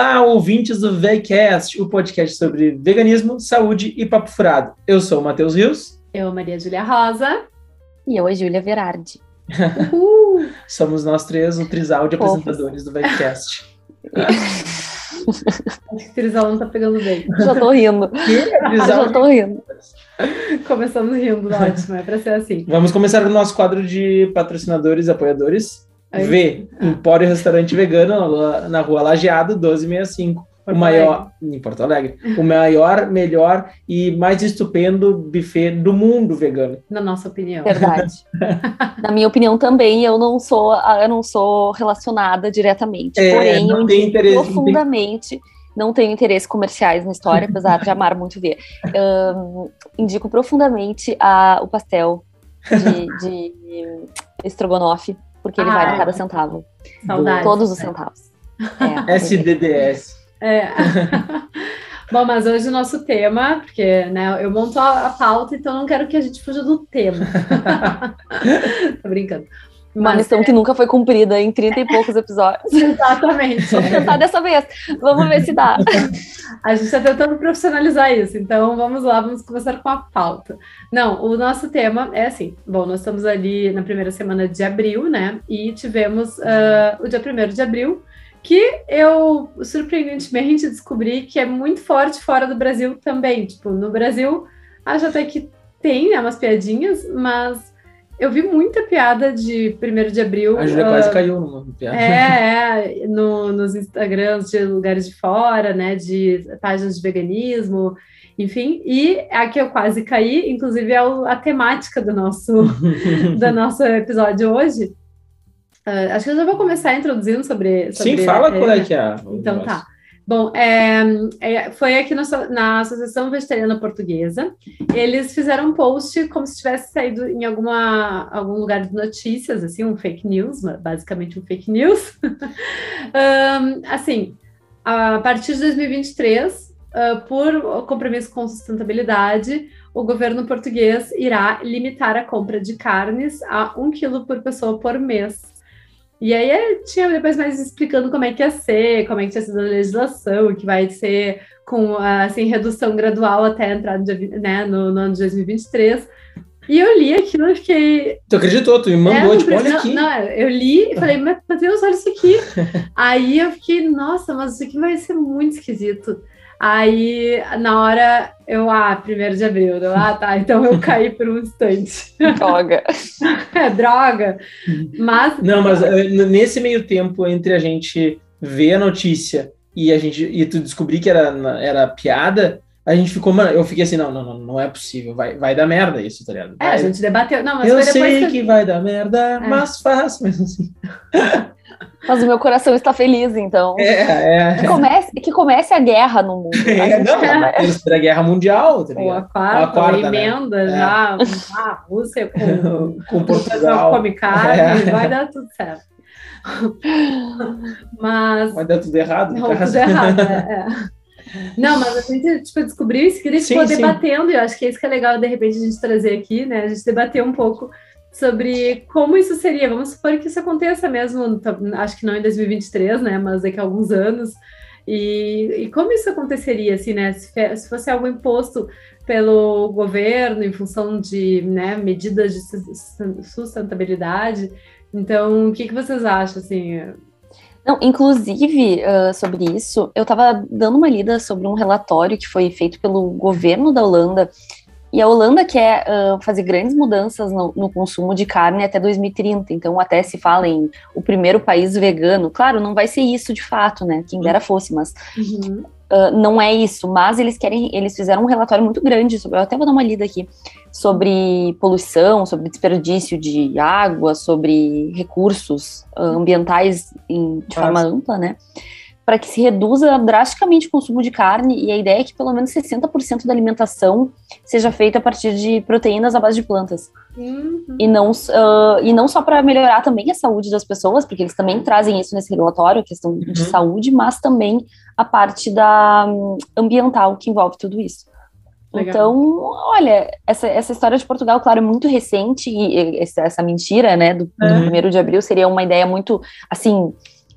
Olá, ouvintes do VegCast, o podcast sobre veganismo, saúde e papo furado. Eu sou o Matheus Rios. Eu, Maria Júlia Rosa. E eu, a Júlia Verardi. Somos nós três, o trisal de apresentadores do VegCast. Acho que o trisal não tá pegando bem. Já tô rindo. Já tô rindo. Começamos rindo, ótimo, é pra ser assim. Vamos começar o nosso quadro de patrocinadores e apoiadores. V, Empório Restaurante Vegano, na rua Lajeado, 1265. Porto o maior, em Porto Alegre, o maior, melhor e mais estupendo buffet do mundo vegano. Na nossa opinião. Verdade. Na minha opinião também, eu não sou, eu não sou relacionada diretamente. É, Porém, não eu interesse- não tem- profundamente. Não tenho interesses comerciais na história, apesar de amar muito ver. Ahn, indico profundamente a, o pastel de, de estrogonofe, porque ele Ah, vale é. cada centavo. Saudades. Todos os centavos. É, SDDS. É. Bom, mas hoje o nosso tema, porque né, eu monto a, a pauta, então não quero que a gente fuja do tema. Tô brincando. Uma Mas, missão que nunca foi cumprida em 30 e poucos episódios. exatamente. Vamos tentar dessa vez. Vamos ver se dá. A gente está tentando profissionalizar isso, então vamos lá, vamos começar com a pauta. Não, o nosso tema é assim: bom, nós estamos ali na primeira semana de abril, né? E tivemos ah, o dia 1 de abril, que eu surpreendentemente descobri que é muito forte fora do Brasil também. Tipo, no Brasil, acho até que tem né, umas piadinhas, mas eu vi muita piada de 1 de abril. A Júlia ah, quase caiu numa piada. é, é, no- nos Instagrams de lugares de fora, né, de páginas de veganismo, enfim, e a que eu quase caí, inclusive é o- a temática do nosso, do nosso episódio hoje. Ah, acho que eu já vou começar introduzindo sobre. sobre Sim, fala qual é que é. Então tá. Bom, é, é, foi aqui na, so- na Associação Vegetariana Portuguesa. Eles fizeram um post como se tivesse saído em alguma, algum lugar de notícias, assim, um fake news, basicamente um fake news. Ahn, assim, a partir de 2023, ah, por compromisso com sustentabilidade, o governo português irá limitar a compra de carnes a um quilo por pessoa por mês. E aí eh, tinha depois mais explicando como é que ia ser, como é que tinha sido a legislação, que vai ser com assim, redução gradual até a entrada de, né, no, no ano de 2023. E eu li aquilo e fiquei. Tu acreditou, tu me mandou, É, tipo, olha aqui. Não, eu li e falei, mas Deus, olha isso aqui. Aí eu fiquei, nossa, mas isso aqui vai ser muito esquisito. Aí, na hora, eu, ah, primeiro de abril, eu, ah, tá, então eu caí por um instante. Droga. É droga. Mas, Não, mas eh, nesse meio tempo entre a gente ver a notícia e a gente e tu descobrir que era, era piada, a gente ficou, mano, eu fiquei assim, não, não, não, não é possível, vai, vai dar merda isso, tá ligado? é, a Vai- gente debateu. Não, mas eu foi depois sei que. que... vai dar merda, É. mas faz mesmo assim. Mas o meu coração está feliz, então. É, Que é. comece, que comece a guerra no mundo. A É, não, vai- a Terceira Guerra Mundial, tá Ou a quarta, A quarta, a né? emenda É. já, a Rússia com Com Portugal. come carne, É. vai dar tudo certo. Mas Vai dar tudo errado. Não, tudo errado, é, é. Não, mas a gente tipo, descobriu isso, queria Sim, ficou sim. debatendo, e eu acho que é isso que é legal, de repente, a gente trazer aqui, né? A gente debater um pouco sobre como isso seria. Vamos supor que isso aconteça mesmo, acho que não em 2023, né? Mas daqui a alguns anos. E, e como isso aconteceria, assim, né? Se, se fosse algo imposto pelo governo em função de né, medidas de sus- sustentabilidade. Então, o que, que vocês acham, assim? Não, inclusive, ah, sobre isso, eu estava dando uma lida sobre um relatório que foi feito pelo governo da Holanda. E a Holanda quer ah, fazer grandes mudanças no, no consumo de carne até 2030. Então, até se fala em o primeiro país vegano. Claro, não vai ser isso de fato, né? Quem dera fosse, mas Uhum. Uh, não é isso, mas eles querem, eles fizeram um relatório muito grande sobre, eu até vou dar uma lida aqui, sobre poluição, sobre desperdício de água, sobre recursos uh, ambientais em- de Nossa. forma ampla, né? Para que se reduza drasticamente o consumo de carne, e a ideia é que pelo menos 60% da alimentação seja feita a partir de proteínas à base de plantas. Uhum. E não, uh, e não só para melhorar também a saúde das pessoas, porque eles também trazem isso nesse relatório, a questão de Uhum. saúde, mas também a parte da hum, ambiental que envolve tudo isso. Legal. Então, olha, essa, essa história de Portugal, claro, é muito recente, e, essa, essa mentira, né, do, do Uhum. primeiro de abril seria uma ideia muito, assim,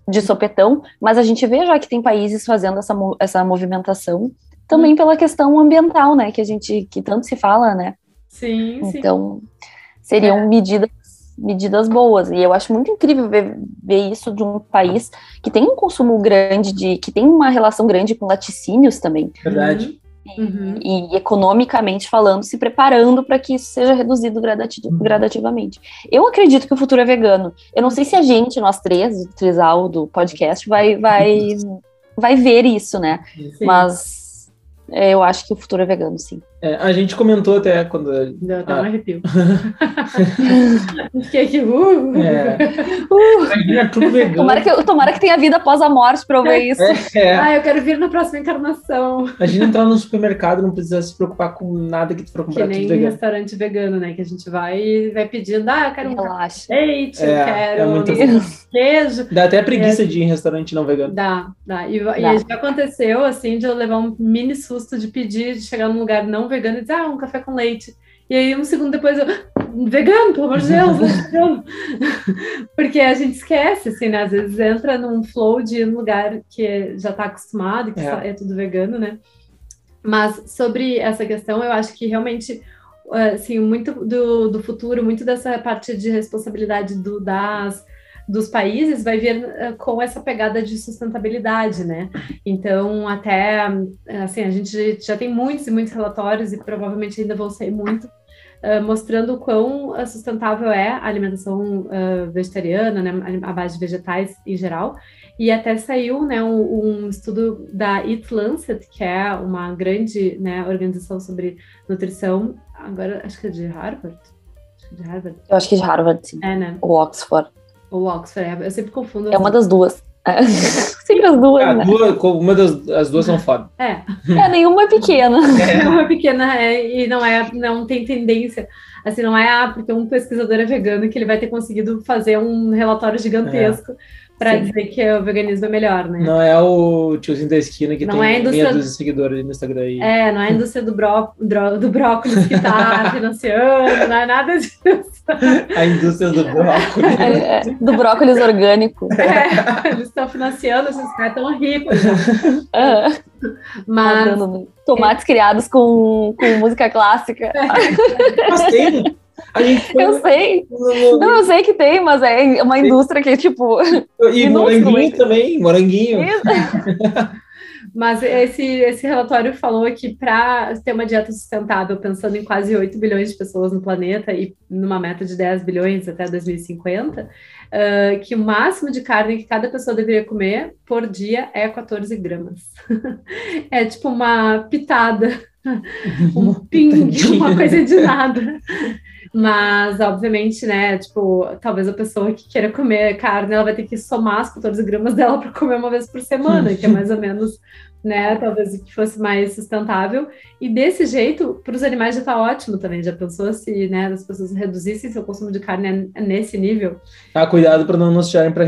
de sopetão, mas a gente vê já que tem países fazendo essa, essa movimentação também hum. pela questão ambiental, né? Que a gente que tanto se fala, né? Sim, então, sim. seriam é. medidas medidas boas. E eu acho muito incrível ver, ver isso de um país que tem um consumo grande de. que tem uma relação grande com laticínios também. Verdade. Uhum. E, economicamente falando, se preparando para que isso seja reduzido gradati uhum. gradativamente. Eu acredito que o futuro é vegano. Eu não sei se a gente, nós três, o Trisal do podcast, vai, vai, vai ver isso, né? Sim. Mas é, eu acho que o futuro é vegano, sim. É, a gente comentou até quando. Deu até ah. um arrepio. Fiquei aqui. Uh. É. Uh. tudo vegano. Tomara que, tomara que tenha vida após a morte pra eu ver isso. É. Ah, eu quero vir na próxima encarnação. A gente entrar no supermercado não precisa se preocupar com nada que tu for comprar. Que nem vegano. restaurante vegano, né? Que a gente vai e vai pedindo, ah, eu quero um leite, é, eu quero é muito queijo. Dá até preguiça de ir em restaurante não vegano. Dá, dá. E, dá. e já aconteceu, assim, de eu levar um mini susto de pedir, de chegar num lugar não vegano e dizer, ah, um café com leite. E aí, um segundo depois, eu, vegano, pelo amor de Deus, vegano. Porque a gente esquece, assim, né? Às vezes entra num flow de num lugar que já está acostumado, que é. é tudo vegano, né? Mas sobre essa questão, eu acho que realmente, assim, muito do, do futuro, muito dessa parte de responsabilidade do, das dos países vai vir uh, com essa pegada de sustentabilidade, né? Então, até assim, a gente já tem muitos e muitos relatórios e provavelmente ainda vão sair muito. Uh, mostrando o quão sustentável é a alimentação uh, vegetariana, né, a base de vegetais em geral. E até saiu né, um, um, estudo da Eat Lancet, que é uma grande né, organização sobre nutrição, agora acho que é de Harvard. De Harvard. Eu acho que é de Harvard, sim. É, né? O Oxford. Ou Oxford, eu sempre confundo. É uma das duas. sempre as duas, ah, né? duas, uma das as duas são foda. É. É, nenhuma é pequena. É. Nenhuma é pequena é, e não é, não tem tendência. Assim, não é ah, porque um pesquisador é vegano que ele vai ter conseguido fazer um relatório gigantesco. É para dizer que o veganismo é melhor, né? Não é o tiozinho da esquina que não tem é indústria... meia dúzia de seguidores no Instagram. Aí. É, não é a indústria do, bró... do brócolis que está financiando, não é nada disso. A indústria do brócolis. É, é, do brócolis orgânico. É, eles estão financiando, esses caras tão ricos. É. Mas... Tomates criados com, com música clássica. Mas tem, eu sei. Não, eu sei que tem, mas é uma indústria que, tipo. E moranguinho também, moranguinho. Mas esse, esse relatório falou que para ter uma dieta sustentável, pensando em quase 8 bilhões de pessoas no planeta e numa meta de 10 bilhões até 2050, uh, que o máximo de carne que cada pessoa deveria comer por dia é 14 gramas. é tipo uma pitada, um ping, uma coisa de nada. Mas, obviamente, né, tipo, talvez a pessoa que queira comer carne, ela vai ter que somar as 14 gramas dela para comer uma vez por semana, que é mais ou menos, né, talvez que fosse mais sustentável. E desse jeito, para os animais já está ótimo também. Já pensou se, né, as pessoas reduzissem seu consumo de carne nesse nível? Ah, cuidado para não nos tirarem para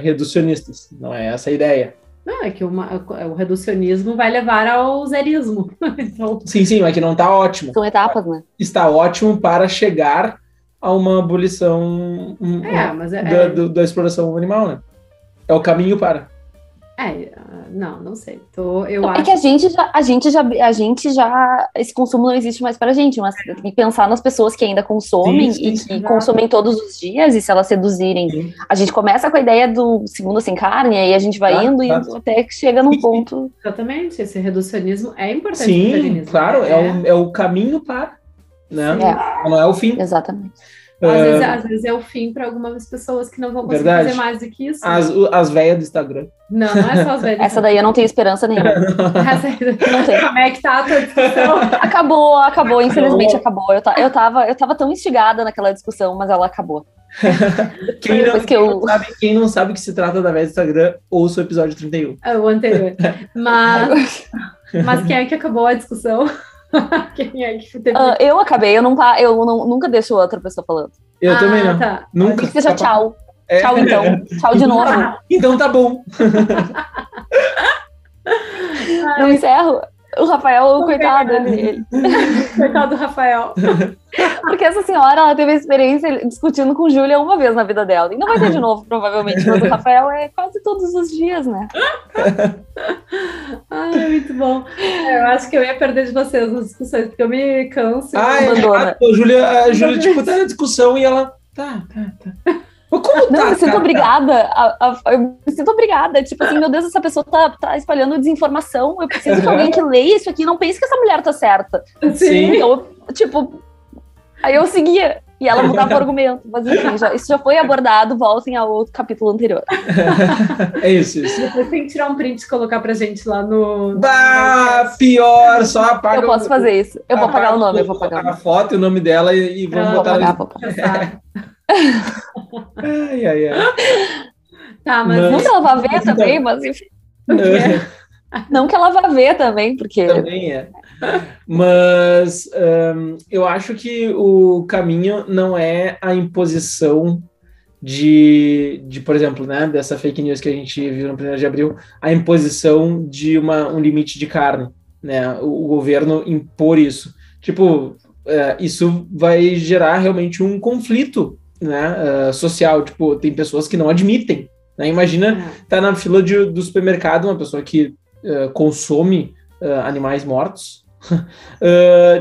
reducionistas. Não é essa a ideia. Não, é que uma, o reducionismo vai levar ao zerismo. então... Sim, sim, mas que não está ótimo. São etapas, né? Está ótimo para chegar a uma abolição é, mas é, da, é... da exploração animal, né? É o caminho para. É, não, não sei. Tô, eu não, acho... É que a gente, já, a gente já, a gente já, esse consumo não existe mais para a gente, mas tem que pensar nas pessoas que ainda consomem sim, sim, e que sim, consomem todos os dias, e se elas reduzirem. A gente começa com a ideia do segundo sem carne, aí a gente vai claro, indo claro. e até que chega num ponto. Exatamente, esse reducionismo é importante. Sim, claro, é, é, o, é o caminho para, né? É. Não é o fim. Exatamente. Às, uh, vezes, às, vezes, é o fim para algumas pessoas que não vão conseguir verdade. fazer mais do que isso. As, as velhas do Instagram. Não, não é só as velhas. Essa daí eu não tenho esperança nenhuma. não tem. Como é que tá a tua discussão? Acabou, acabou, infelizmente acabou. Eu, eu, tava, eu tava tão instigada naquela discussão, mas ela acabou. quem, não, quem, eu... não sabe, quem não sabe que se trata da velha do Instagram, ouça o episódio 31. É, o anterior. Mas, mas quem é que acabou a discussão? Quem é que teve... Uh, eu acabei, eu, não, eu não, nunca deixo outra pessoa falando. Eu ah, também não. Tá. Nunca. Que seja tchau. É. Tchau, então. Tchau de novo. então tá bom. não encerro. O Rafael, coitado, ele, Coitado do Rafael. Porque essa senhora, ela teve a experiência discutindo com Júlia uma vez na vida dela. E não vai ter de novo, provavelmente. Mas o Rafael é quase todos os dias, né? Ai, muito bom. É, eu acho que eu ia perder de vocês nas discussões, porque eu me canso. Ah, é, a Júlia, a Júlia, tipo, tá na discussão e ela. Tá, tá, tá. Mas como Não, tá? eu me sinto obrigada. a- a- eu me sinto obrigada. Tipo assim, meu Deus, essa pessoa tá, tá espalhando desinformação. Eu preciso que Aham. alguém que leia isso aqui não pense que essa mulher tá certa. Sim. Então, eu, tipo, aí eu seguia. E ela mudava o argumento. Mas enfim, já- isso já foi abordado. Voltem ao outro capítulo anterior. É isso, isso. Depois tem que tirar um print e colocar pra gente lá no. Bah, pior, só apaga Eu posso o- fazer isso. Eu vou apaga apagar o nome, eu vou apagar a foto e o nome dela e, e vamos Vou botar apagar, ali. vou apagar. Ai, ai, ai. Tá, mas. Mas- Não que ela vá ver também, mas enfim. Não que ela vá ver também, porque. Também é. Mas hum, eu acho que o caminho não é a imposição de, de, por exemplo, né, dessa fake news que a gente viu no 1 de abril, a imposição de uma, um limite de carne, né, o, o governo impor isso. Tipo, é, isso vai gerar realmente um conflito né, eh, social. Tipo, tem pessoas que não admitem. Né? Imagina tá na fila de, do supermercado uma pessoa que eh, consome eh, animais mortos.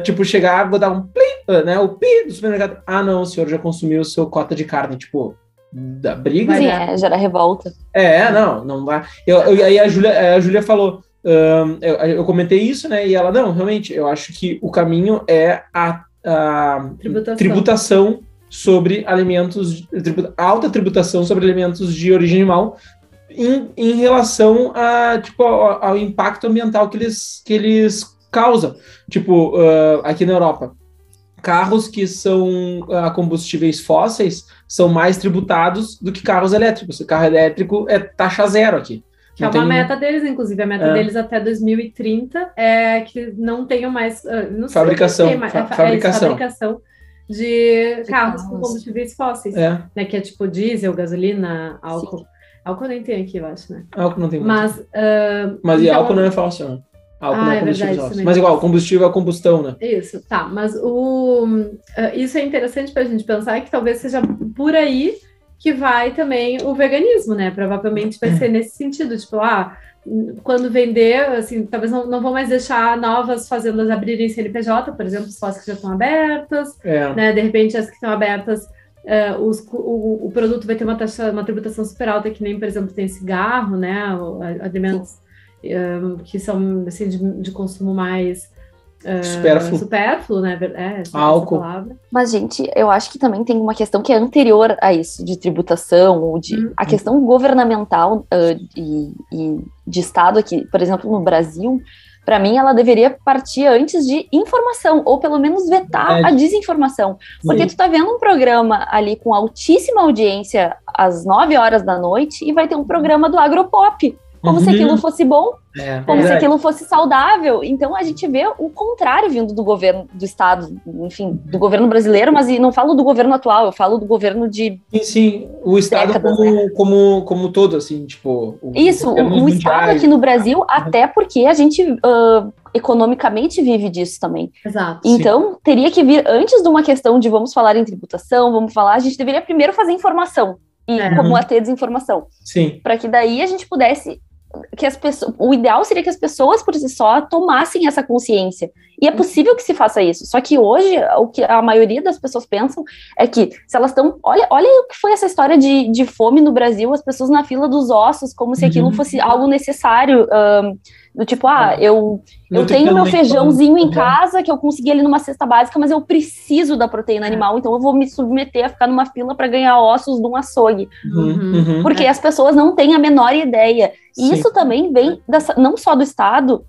Tipo, chegar, vou dar um plim, né? O pi do supermercado. Ah, não, o senhor já consumiu o seu cota de carne. Tipo, da briga. Sim, dar. é, gera revolta. É, não, não vai. Eu, eu- aí a Júlia, a Júlia falou. ahn, eu, eu comentei isso, né? E ela, não, realmente, eu acho que o caminho é a, a Tributação. tributação sobre alimentos, alta tributação sobre alimentos de origem animal em, em relação a, tipo, ao, ao impacto ambiental que eles, que eles causam. Tipo, ah, aqui na Europa, carros que são a combustíveis fósseis são mais tributados do que carros elétricos. O carro elétrico é taxa zero aqui. Que é Não uma tem- meta deles, inclusive. A meta É. deles até 2030 é que não tenham mais. ah, Não Fabricação, tem mais- fa- é, fa- é, fabricação. De, De carros com combustíveis fósseis, É, né? Que é tipo diesel, gasolina, álcool. Álcool nem tem aqui, eu acho, né? álcool não tem muito. Mas. ah, Mas e então- álcool não é fóssil, né? Álcool Ah, não é é combustível verdade, fóssil. também. Mas igual, combustível é combustão, né? Isso, tá. Mas o, ah, isso é interessante para a gente pensar que talvez seja por aí que vai também o veganismo, né? Provavelmente vai ser nesse sentido, tipo, ah, quando vender, assim, talvez não, não vão mais deixar novas fazendas abrirem CNPJ, por exemplo, só as que já estão abertas, É. né? De repente, as que estão abertas, eh, os o, o produto vai ter uma taxa, uma tributação super alta, que nem, por exemplo, tem cigarro, né? Alimentos eh, que são assim, de, de consumo mais eh, Supérfluo. supérfluo, né? É, Álcool. palavra. Mas, gente, eu acho que também tem uma questão que é anterior a isso, de tributação, ou de. Uhum. A questão governamental ah, e, e de Estado aqui, por exemplo, no Brasil, para mim, ela deveria partir antes de informação, ou pelo menos vetar Verdade. a desinformação. Porque Sim. tu tá vendo um programa ali com altíssima audiência às 9 horas da noite e vai ter um programa do Agropop. Como se Uhum. aquilo fosse bom, É, como se aquilo fosse saudável. Então a gente vê o contrário vindo do governo do Estado, enfim, do governo brasileiro, mas e não falo do governo atual, eu falo do governo de. Sim, sim. O Estado Décadas, como, como, como todo, assim, tipo... o- Isso, o, o Estado aqui no Brasil, até porque a gente ah, economicamente vive disso também. Exato. Sim. Então, teria que vir antes de uma questão de vamos falar em tributação, vamos falar, a gente deveria primeiro fazer informação e É. combater a desinformação, Sim, para que daí a gente pudesse que as pessoas, o ideal seria que as pessoas por si só tomassem essa consciência. E é possível que se faça isso. Só que hoje o que a maioria das pessoas pensam é que se elas estão, olha, olha o que foi essa história de, de fome no Brasil, as pessoas na fila dos ossos, como se aquilo Uhum. fosse algo necessário, do tipo, ah, eu eu tenho meu feijãozinho em casa que eu consegui ali numa cesta básica, mas eu preciso da proteína animal, então eu vou me submeter a ficar numa fila para ganhar ossos de um açougue, Uhum, Uhum. uhum. porque as pessoas não têm a menor ideia. E Sim. isso também vem dessa- não só do Estado,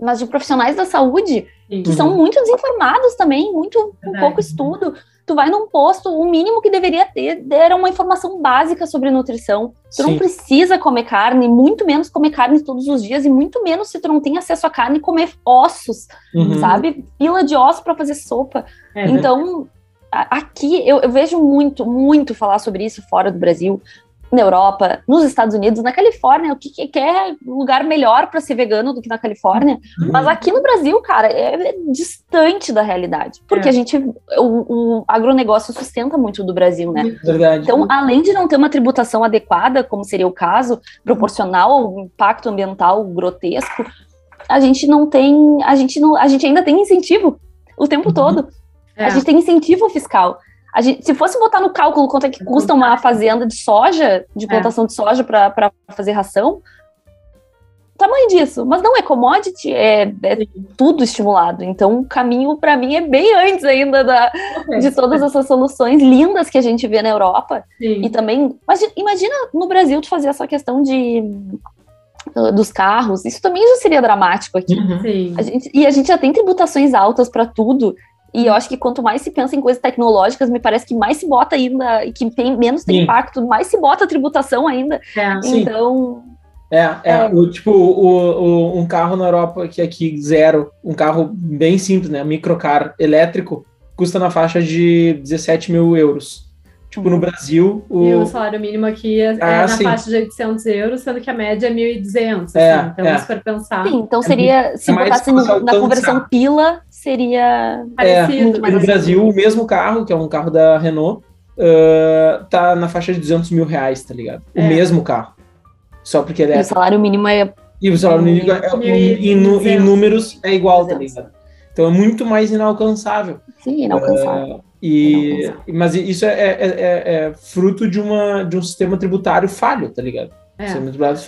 mas de profissionais da saúde Sim. que são muito desinformados também, muito com pouco estudo. Tu vai num posto, o mínimo que deveria ter era uma informação básica sobre nutrição. Tu não Sim. precisa comer carne, muito menos comer carne todos os dias, e muito menos se tu não tem acesso a carne, comer ossos, Uhum. sabe? Pila de ossos para fazer sopa. É, Então, a- aqui eu, eu vejo muito, muito falar sobre isso fora do Brasil. Na Europa, nos Estados Unidos, na Califórnia, o que, que é lugar melhor para ser vegano do que na Califórnia? Uhum. Mas aqui no Brasil, cara, é, é distante da realidade, porque é. a gente, o, o, agronegócio sustenta muito do Brasil, né? Verdade. Então, além de não ter uma tributação adequada, como seria o caso, proporcional ao impacto ambiental grotesco, a gente não tem, a gente não, a gente ainda tem incentivo o tempo uhum. todo. É. A gente tem incentivo fiscal. Gente, se fosse botar no cálculo quanto é que custa uma fazenda de soja, de é. plantação é. de soja para fazer ração, tamanho disso. Mas não é commodity, é, é tudo estimulado. Então, o caminho para mim é bem antes ainda da, de todas essas soluções lindas que a gente vê na Europa. Sim. E também, imagina, imagina no Brasil tu fazer essa questão de dos carros, isso também já seria dramático aqui. Uhum. A gente, e a gente já tem tributações altas para tudo. E eu acho que quanto mais se pensa em coisas tecnológicas, me parece que mais se bota ainda, e que tem menos tem impacto, mais se bota a tributação ainda. É, então. É, é, é. O, tipo, o, o, um carro na Europa que aqui zero, um carro bem simples, né? Um microcar elétrico, custa na faixa de 17 mil euros. Tipo, no Brasil. O... E o salário mínimo aqui é, é ah, é na sim. faixa de 800 euros, sendo que a média é 1.200. É, assim, então, é. se for pensar. Sim, então seria. É se botasse no, na conversão pila, seria. É, parecido. no, no Brasil, o mesmo carro, que é um carro da Renault, uh, tá na faixa de 200 mil reais, tá ligado? O é. mesmo carro. Só porque ele é. E o salário mínimo é. E o salário mínimo é, em, em, números é igual, 200. tá ligado? Então é muito mais inalcançável. Sim, inalcançável. Uh, e, mas isso é, é, é, é, fruto de, uma, de um sistema tributário falho, tá ligado? É.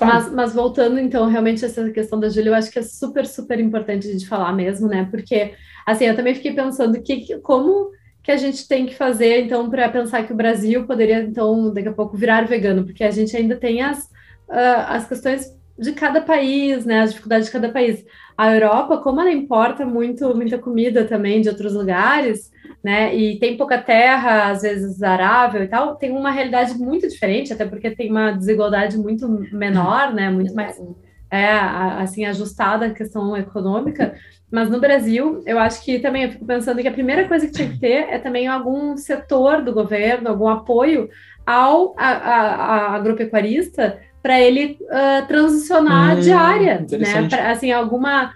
Mas, mas, voltando, então, realmente, essa questão da Júlia, eu acho que é super, super importante a gente falar mesmo, né? Porque, assim, eu também fiquei pensando que, como que a gente tem que fazer, então, para pensar que o Brasil poderia, então, daqui a pouco virar vegano, porque a gente ainda tem as, uh, as questões de cada país, né? As dificuldades de cada país. A Europa, como ela importa muito, muita comida também de outros lugares, né? E tem pouca terra, às vezes arável e tal, tem uma realidade muito diferente, até porque tem uma desigualdade muito menor, né? Muito mais é, assim ajustada a questão econômica. Mas no Brasil, eu acho que também eu fico pensando que a primeira coisa que tinha que ter é também algum setor do governo, algum apoio ao a, a, a agropecuarista para ele uh, transicionar hum, de área, né? Pra, assim, alguma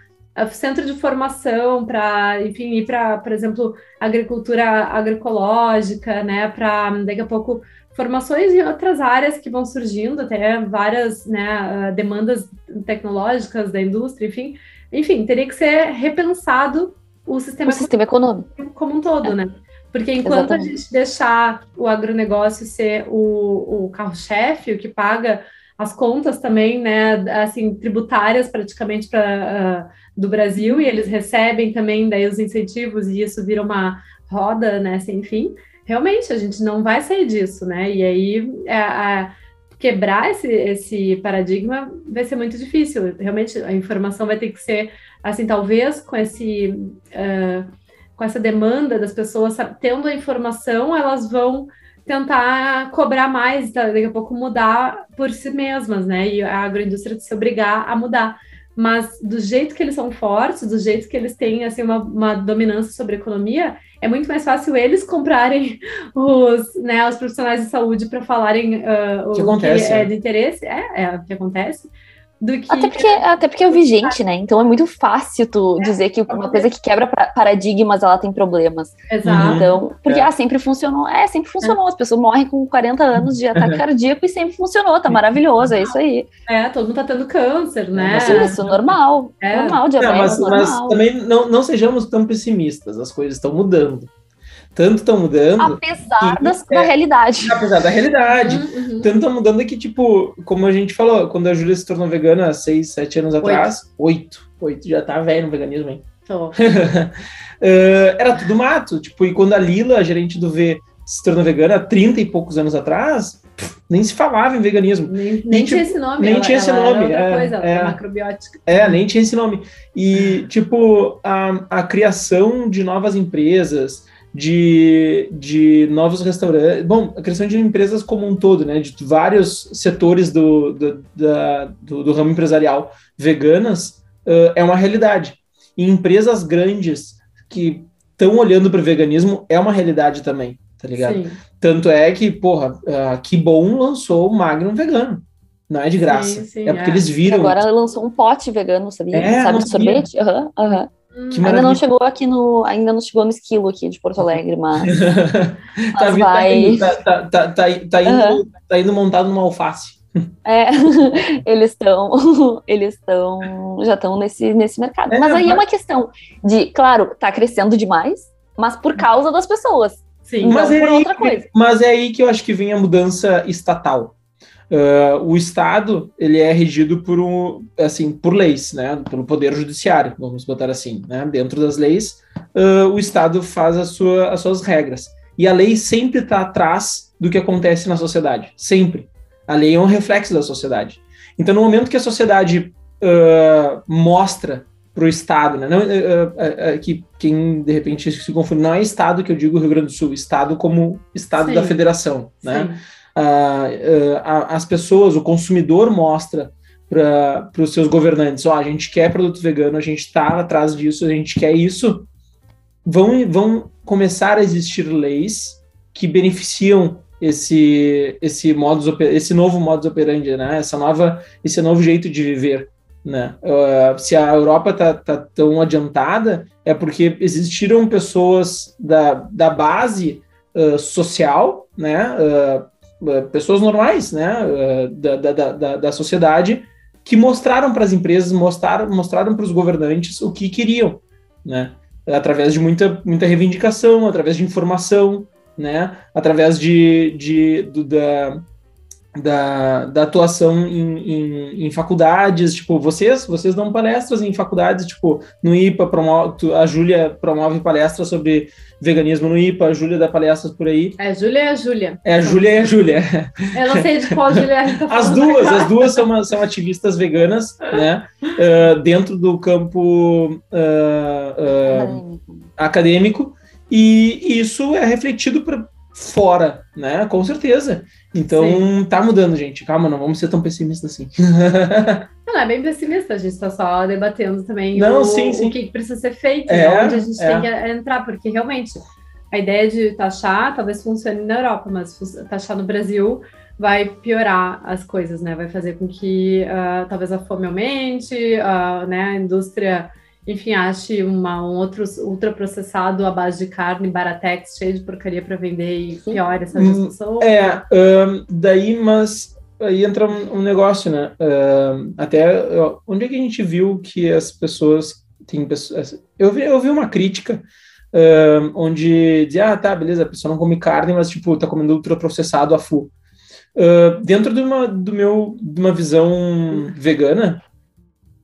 centro de formação para, enfim, ir para, por exemplo, agricultura agroecológica, né, para daqui a pouco formações em outras áreas que vão surgindo, até várias né, ah, demandas tecnológicas da indústria, enfim, enfim, teria que ser repensado o sistema, o sistema econômico como um todo, é. né? Porque enquanto Exatamente. a gente deixar o agronegócio ser o, o carro-chefe, o que paga as contas também, né, assim, tributárias praticamente para uh, do Brasil e eles recebem também daí os incentivos e isso vira uma roda, né, sem fim. Realmente a gente não vai sair disso, né? E aí é, quebrar esse, esse paradigma vai ser muito difícil. Realmente a informação vai ter que ser assim, talvez com esse uh, com essa demanda das pessoas tendo a informação, elas vão tentar cobrar mais, tá? daqui a pouco mudar por si mesmas, né? E a agroindústria se obrigar a mudar mas do jeito que eles são fortes, do jeito que eles têm assim uma, uma dominância sobre a economia, é muito mais fácil eles comprarem os, né, os profissionais de saúde para falarem uh, o que, acontece, que é, é de interesse, é, é o que acontece, do que... Até porque, até porque é o vigente, né? Então é muito fácil tu é, dizer que uma coisa que quebra paradigmas, ela tem problemas. Exato. Então, porque, é. ah, sempre funcionou. É, sempre funcionou. É. As pessoas morrem com 40 anos de ataque cardíaco e sempre funcionou. Tá maravilhoso, é isso aí. É, todo mundo tá tendo câncer, né? Isso, isso normal. É. Normal, diabetes, não, mas, mas também não, não sejamos tão pessimistas. As coisas estão mudando tanto estão mudando. Apesar que, das, é, da realidade. Apesar da realidade. Uhum, uhum. Tanto estão mudando que, tipo, como a gente falou, quando a Júlia se tornou vegana há seis, sete anos atrás, oito, oito, já tá velho no veganismo, hein? uh, era tudo mato. Tipo, e quando a Lila, a gerente do V, se tornou vegana há 30 e poucos anos atrás, nem se falava em veganismo. Nem, nem e, tinha tipo, esse nome. Nem ela, tinha esse nome. é, coisa, é, macrobiótica. É, nem tinha esse nome. E, tipo, a, a criação de novas empresas, de, de novos restaurantes. Bom, a criação de empresas como um todo, né? De vários setores do, do, da, do, do ramo empresarial veganas uh, é uma realidade. E empresas grandes que estão olhando para o veganismo é uma realidade também, tá ligado? Sim. Tanto é que, porra, uh, que bom lançou o Magnum vegano. Não é de graça. Sim, sim, é porque é. eles viram. Agora ela lançou um pote vegano, sabia? É, Sabe de sorvete? Aham, uhum, aham. Uhum. Ainda não chegou aqui no. Ainda não chegou no esquilo aqui de Porto Alegre, mas. tá, mas vai... tá, tá, tá, tá, tá, indo, uhum. tá indo montado numa alface. É, eles estão, eles estão, já estão nesse, nesse mercado. É, mas aí mas... é uma questão de, claro, tá crescendo demais, mas por causa das pessoas. Sim, mas é, aí, mas é aí que eu acho que vem a mudança estatal. Uh, o Estado ele é regido por um, assim por leis, né, pelo poder judiciário, vamos botar assim, né, dentro das leis uh, o Estado faz a sua, as suas regras e a lei sempre está atrás do que acontece na sociedade, sempre. A lei é um reflexo da sociedade. Então, no momento que a sociedade uh, mostra para o Estado, né, não, que quem de repente se confunde, não é Estado que eu digo Rio Grande do Sul, Estado como Estado Sim. da Federação, né? Sim as pessoas, o consumidor mostra para os seus governantes, ó, oh, a gente quer produto vegano, a gente está atrás disso, a gente quer isso, vão, vão começar a existir leis que beneficiam esse esse modus esse novo modus operandi, né? Essa nova esse novo jeito de viver, né? Uh, se a Europa tá, tá, tão adiantada é porque existiram pessoas da, da base uh, social, né? Uh, pessoas normais, né, eh, da, da, da, da sociedade, que mostraram para as empresas, mostraram, mostraram para os governantes o que queriam, né, através de muita, muita reivindicação, através de informação, né, através de, de do, da, da, da atuação em, em, em, faculdades, tipo, vocês, vocês dão palestras em faculdades, tipo, no IPA, promove, a Júlia promove palestras sobre veganismo no IPA, a Júlia dá palestras por aí. É, a Júlia e a Júlia. É, a Júlia e a Júlia. Eu não sei de qual Júlia a gente tá As duas, as duas são, uma, são ativistas veganas, né, uh, dentro do campo uh, uh, acadêmico, e isso é refletido para fora, né, com certeza. Então, Sim. tá mudando, gente. Calma, não vamos ser tão pessimistas assim. não, é bem pessimista, a gente está só debatendo também não, o, sim, sim. o que precisa ser feito, é, onde a gente é. tem que entrar, porque realmente a ideia de taxar talvez funcione na Europa, mas taxar no Brasil vai piorar as coisas, né? Vai fazer com que uh, talvez a fome aumente, uh, né? A indústria enfim, ache uma, um outro ultraprocessado à base de carne, baratex, cheio de porcaria para vender e pior essa discussão. É, um, daí, mas aí entra um, um negócio, né? Até onde é que a gente viu que as pessoas têm pessoas. Eu vi, eu vi uma crítica onde dizia, ah, tá, beleza, a pessoa não come carne, mas tipo, tá comendo ultraprocessado a full. Uh, dentro de uma, do meu, de uma visão vegana,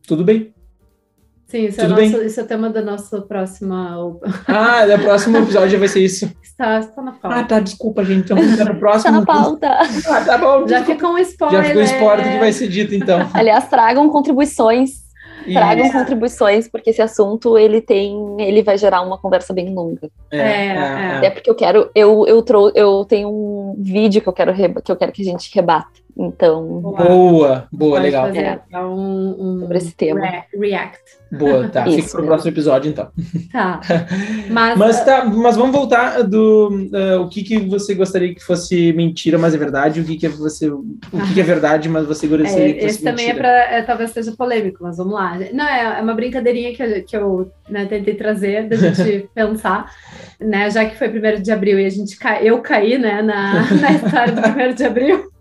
tudo bem Sim, isso, é, nosso, isso é o tema da nossa próxima. Ah, da próximo episódio vai ser isso. Está, está na pauta. Ah, tá, desculpa, gente. Então, tá no próximo. Está na pauta. Ah, tá bom. Já ficou um spoiler. Já ficou um spoiler do que vai ser dito, então. Aliás, tragam contribuições. Tragam isso. contribuições, porque esse assunto ele tem, ele vai gerar uma conversa bem longa. É, é, é. é porque eu quero, eu, eu, trou, eu tenho um vídeo que eu quero que eu quero que a gente rebata. Então. Boa, boa, legal. Fazer é. um, um, sobre esse tema. react. Boa, tá. Fica para o próximo episódio, então. Tá. Mas, mas, tá, mas vamos voltar do uh, o que, que você gostaria que fosse mentira, mas é verdade, o que, que é você. O que, que é verdade, mas você gostaria é, que fosse Esse também é para. É, talvez seja polêmico, mas vamos lá. Não, é, é uma brincadeirinha que eu, que eu né, tentei trazer da gente pensar, né? Já que foi primeiro de abril e a gente ca... eu caí né, na, na história do primeiro de abril.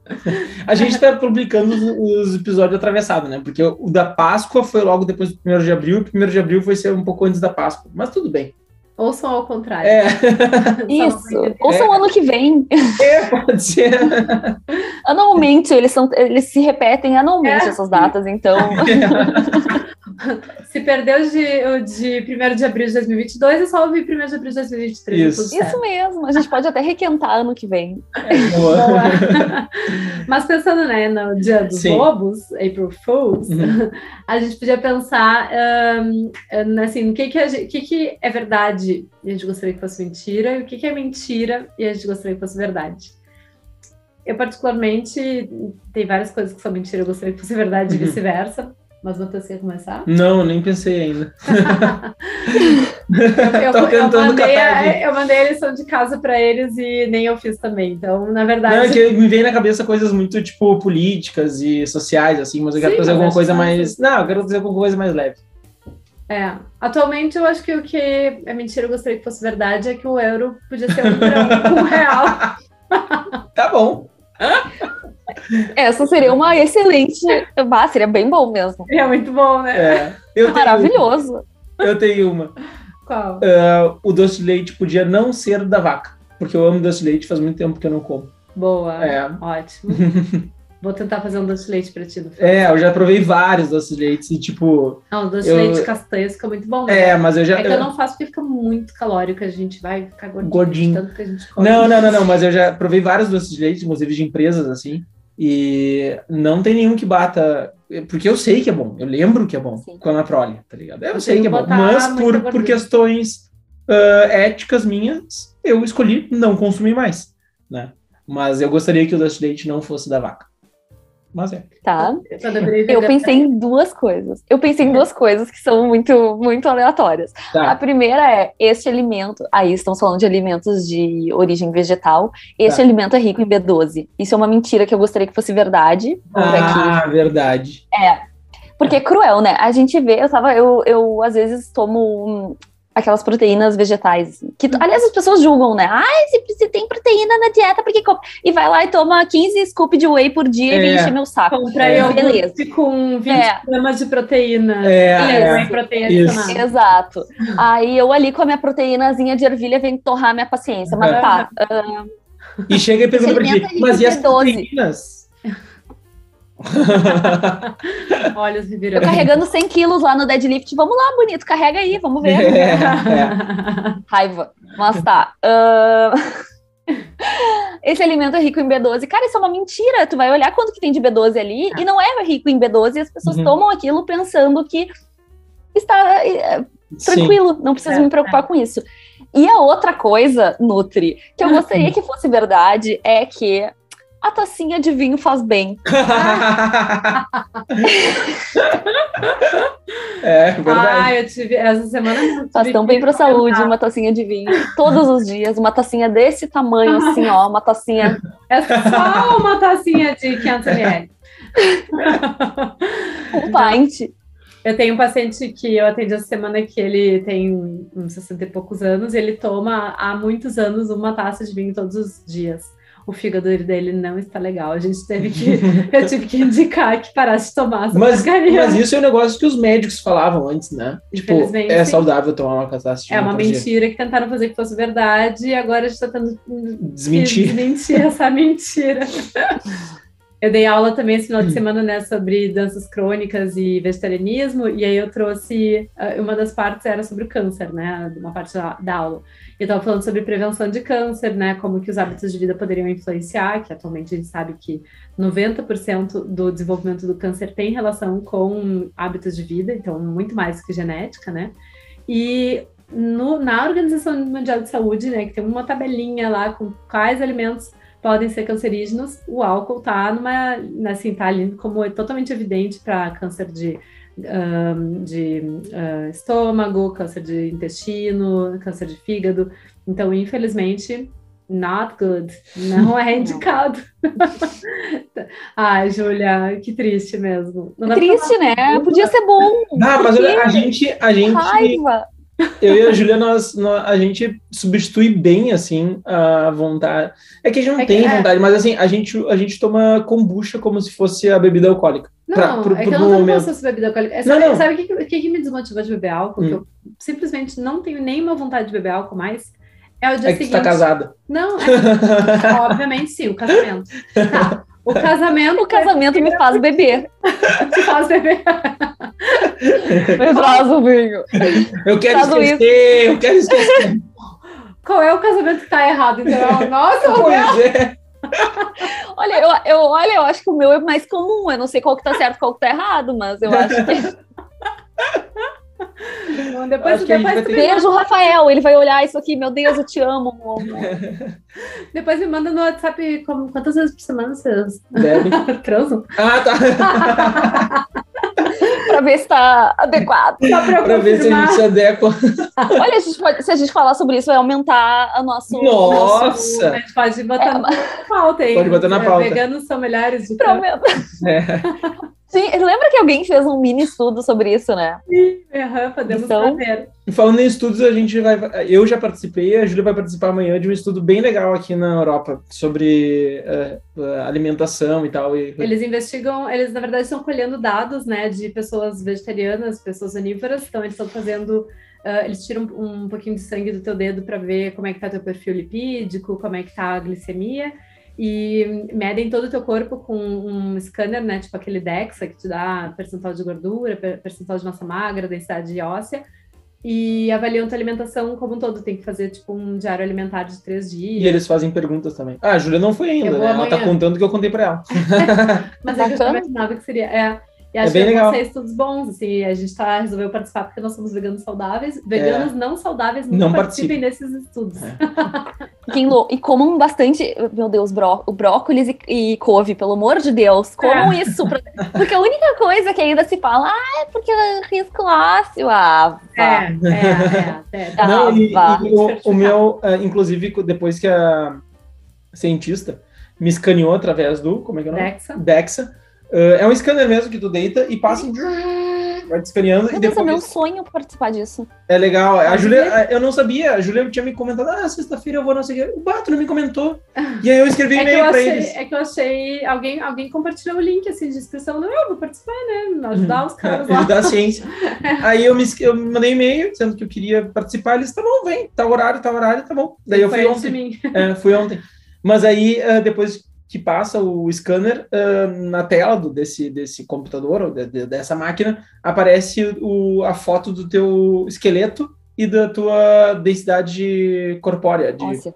A gente está publicando os, episódios atravessados, né? Porque o da Páscoa foi logo depois do 1 de abril, e o 1 de abril foi ser um pouco antes da Páscoa. Mas tudo bem. Ou são ao contrário. É. Isso. Ou são é. ano que vem. É, pode ser. anualmente, eles, são, eles se repetem anualmente é. essas datas, então. Se perdeu de, de 1 de abril de 2022, é só ouvir 1 de abril de 2023. Isso, Isso mesmo. A gente pode até requentar ano que vem. É, boa. Mas pensando né, no Dia dos Sim. Lobos, April Fools, uhum. a gente podia pensar um, assim, o que, que, gente, que, que é verdade e a gente gostaria que fosse mentira, e o que, é mentira e a gente gostaria que fosse verdade. Eu, particularmente, tem várias coisas que são mentira, eu gostaria que fosse verdade e uhum. vice-versa. Mas você quer começar? Não, nem pensei ainda. Eu, eu, Tô eu mandei a, eu mandei a lição de casa pra eles e nem eu fiz também. Então, na verdade. Não, é que me vem na cabeça coisas muito, tipo, políticas e sociais, assim, mas eu quero Sim, alguma coisa fácil. mais. Não, eu quero fazer alguma coisa mais leve. É. Atualmente, eu acho que o que é mentira, eu gostaria que fosse verdade, é que o euro podia ser um, um, real. Tá bom. Essa seria uma excelente. Ah, seria bem bom mesmo. É muito bom, né? É. Eu tenho, Maravilhoso. eu tenho uma. Qual? Ah, o doce de leite podia não ser da vaca. Porque eu amo doce de leite, faz muito tempo que eu não como. Boa. É. Ótimo. Vou tentar fazer um doce de leite pra ti. No É, eu já provei vários doces de leite e, tipo. Não, o doce Eu- de leite castanho fica muito bom. né? É, mas eu já. É que eu não faço porque fica muito calórico, a gente vai ficar gordinho, Gordinho. tanto que a gente come. Não, não, não, não, mas eu já provei vários doces de leite, inclusive de empresas, assim, e não tem nenhum que bata. Porque eu sei que é bom, eu lembro que é bom Sim. com a Anaprole, tá ligado? Eu Eu sei que é bom, mas por, gordura. por questões ah, éticas minhas, eu escolhi não consumir mais, né? Mas eu gostaria que o doce de leite não fosse da vaca. Mas é. Tá. Eu, pensei em duas coisas. Eu pensei em duas coisas que são muito, muito aleatórias. A Tá. primeira é este alimento. Aí estamos falando de alimentos de origem vegetal. Este Tá. alimento é rico em B12. Isso é uma mentira que eu gostaria que fosse verdade. aqui. Ah, verdade. Porque é cruel, né? A gente vê, eu tava, eu, eu às vezes tomo aquelas proteínas vegetais. Que, aliás, as pessoas julgam, né? Ai, se você tem proteína na dieta, porque come? E vai lá e toma 15 scoop de whey por dia e vem É. encher meu saco. Compra É. iogurte Beleza. com 20 É. gramas de proteína. É, E é. proteína Isso. Exato. Aí eu ali com a minha proteínazinha de ervilha vem torrar minha paciência. Mas É. tá, E chega e pergunta pra ti, mas e as B12? proteínas? Olha os eu carregando 100 quilos lá no deadlift. Vamos lá, bonito, carrega aí, vamos ver. É, é. Raiva. Mas tá. ahn, Esse alimento é rico em B12. Cara, isso é uma mentira. Tu vai olhar quanto que tem de B12 ali e não é rico em B12 e as pessoas Uhum. tomam aquilo pensando que está é, Sim. tranquilo, não preciso É, me preocupar com isso. E a outra coisa, Nutri, que eu gostaria que fosse verdade é que a tacinha de vinho faz bem. é, verdade. Ah, eu tive essa semana. eu Faz tão bem pra saúde comentar. uma tacinha de vinho. Todos os dias, uma tacinha desse tamanho, assim, ó, uma tacinha. É só uma tacinha de 500 ml. Um pint. Eu tenho um paciente que eu atendi essa semana que ele tem uns 60 e poucos anos e ele toma há muitos anos uma taça de vinho todos os dias. O fígado dele não está legal. A gente teve que. eu tive que indicar que parasse de tomar essa Mas, porcaria. mas isso é um negócio que os médicos falavam antes, né? Tipo, é sim. saudável tomar uma de É uma mentira que tentaram fazer que fosse verdade e agora a gente está que Desmentir. desmentir essa mentira. Eu dei aula também esse final de semana, né, sobre danças crônicas e vegetarianismo, e aí eu trouxe, ah, uma das partes era sobre o câncer, né, uma parte da, da aula. Eu estava falando sobre prevenção de câncer, né, como que os hábitos de vida poderiam influenciar, que atualmente a gente sabe que 90% do desenvolvimento do câncer tem relação com hábitos de vida, então muito mais que genética, né, e no- na Organização Mundial de Saúde, né, que tem uma tabelinha lá com quais alimentos podem ser cancerígenos, o álcool tá numa, assim, tá ali como é totalmente evidente para câncer de, de ah, estômago, câncer de intestino, câncer de fígado. Então, infelizmente, not good. Não é indicado. Ai, Júlia, que triste mesmo. Não pra Triste, né? Podia ser bom. Ah, mas a gente, a gente, Raiva. Eu e a Júlia, nós, nós- a gente substitui bem, assim, a vontade. É que a gente não É que- tem é. vontade, mas assim, a gente, a gente toma kombucha como se fosse a bebida alcoólica. Não, Pra- pro- é que eu não momento. sobre bebida alcoólica. É, Não, sabe não. sabe o que, que- que, que me desmotiva de beber álcool? Que Hum. eu simplesmente não tenho nenhuma vontade de beber álcool mais. É o dia É que tu seguinte. tá casada. Não, é, obviamente sim, o casamento. Tá. O casamento O casamento me faz beber. te faz beber. Me traz o vinho. Eu quero Faz esquecer, eu quero esquecer. Qual é o casamento que tá errado? Então, nossa, meu. pois é. Olha, eu, eu, olha, eu acho que o meu é mais comum. Eu não sei qual que tá certo e qual que tá errado, mas eu acho que. Depois, Acho que a gente depois, tu ter Beijo, Rafael. Ele vai olhar isso aqui. Meu Deus, eu te amo. amor. depois me manda no WhatsApp como, quantas vezes por semana vocês transam? Ah, tá. para ver se está adequado. Para ver se a gente se adequa. Olha, a gente pode, se a gente falar sobre isso, vai aumentar a nosso. Nossa! Nosso, a gente pode botar é, na pauta aí. Pode botar na pauta. Veganos são melhores de Prometo. É. Sim, lembra que alguém fez um mini estudo sobre isso, né? Sim, uhum, podemos então, fazer. Falando em estudos, a gente vai. Eu já participei, a Júlia vai participar amanhã de um estudo bem legal aqui na Europa sobre uh, alimentação e tal. E... Eles investigam, eles na verdade estão colhendo dados, né, de pessoas vegetarianas, pessoas onívoras, então eles estão fazendo. Uh, eles tiram um, um pouquinho de sangue do teu dedo para ver como é que tá teu perfil lipídico, como é que tá a glicemia e medem todo o teu corpo com um scanner, né, tipo aquele DEXA, que te dá percentual de gordura, percentual de massa magra, densidade óssea, e avaliam tua alimentação como um todo. Tem que fazer, tipo, um diário alimentar de três dias. E eles fazem perguntas também. Ah, a Júlia não foi ainda, né? Ela tá contando o que eu contei pra ela. Mas é que eu imaginava que seria... É, e acho é bem que legal. ser estudos bons, assim, a gente tá, resolveu participar porque nós somos veganos saudáveis. Veganos é. não saudáveis não, não participem desses estudos. É. e comam bastante, meu Deus, bró, o brócolis e, e, couve, pelo amor de Deus, comam é. isso. Pra, porque a única coisa que ainda se fala, ah, é porque é risco ácido. Ah. É, é, é. é. Não, e, e o, o, meu, uh, inclusive, depois que a cientista me escaneou através do, como é que é o nome? Dexa. Dexa Uh, é um scanner mesmo que tu deita e passa um... vai escaneando Meu e depois... é meu sonho participar disso. É legal. A Júlia, eu não sabia. A Júlia tinha me comentado, ah, sexta-feira eu vou não sei o. O Bato não me comentou. E aí eu escrevi é e-mail pra eles. É que eu achei, alguém, alguém compartilhou o link assim de inscrição. Não, eu vou participar, né? Ajudar os caras lá. Ajudar a ciência. aí eu me eu mandei e-mail dizendo que eu queria participar. Eles, tá bom, vem, tá horário, tá horário, tá bom. Daí eu fui ontem. É, fui ontem. Mas aí, uh, depois que passa o scanner uh, na tela do, desse, desse computador ou de, de, dessa máquina, aparece o, a foto do teu esqueleto e da tua densidade corpórea. De, óssea.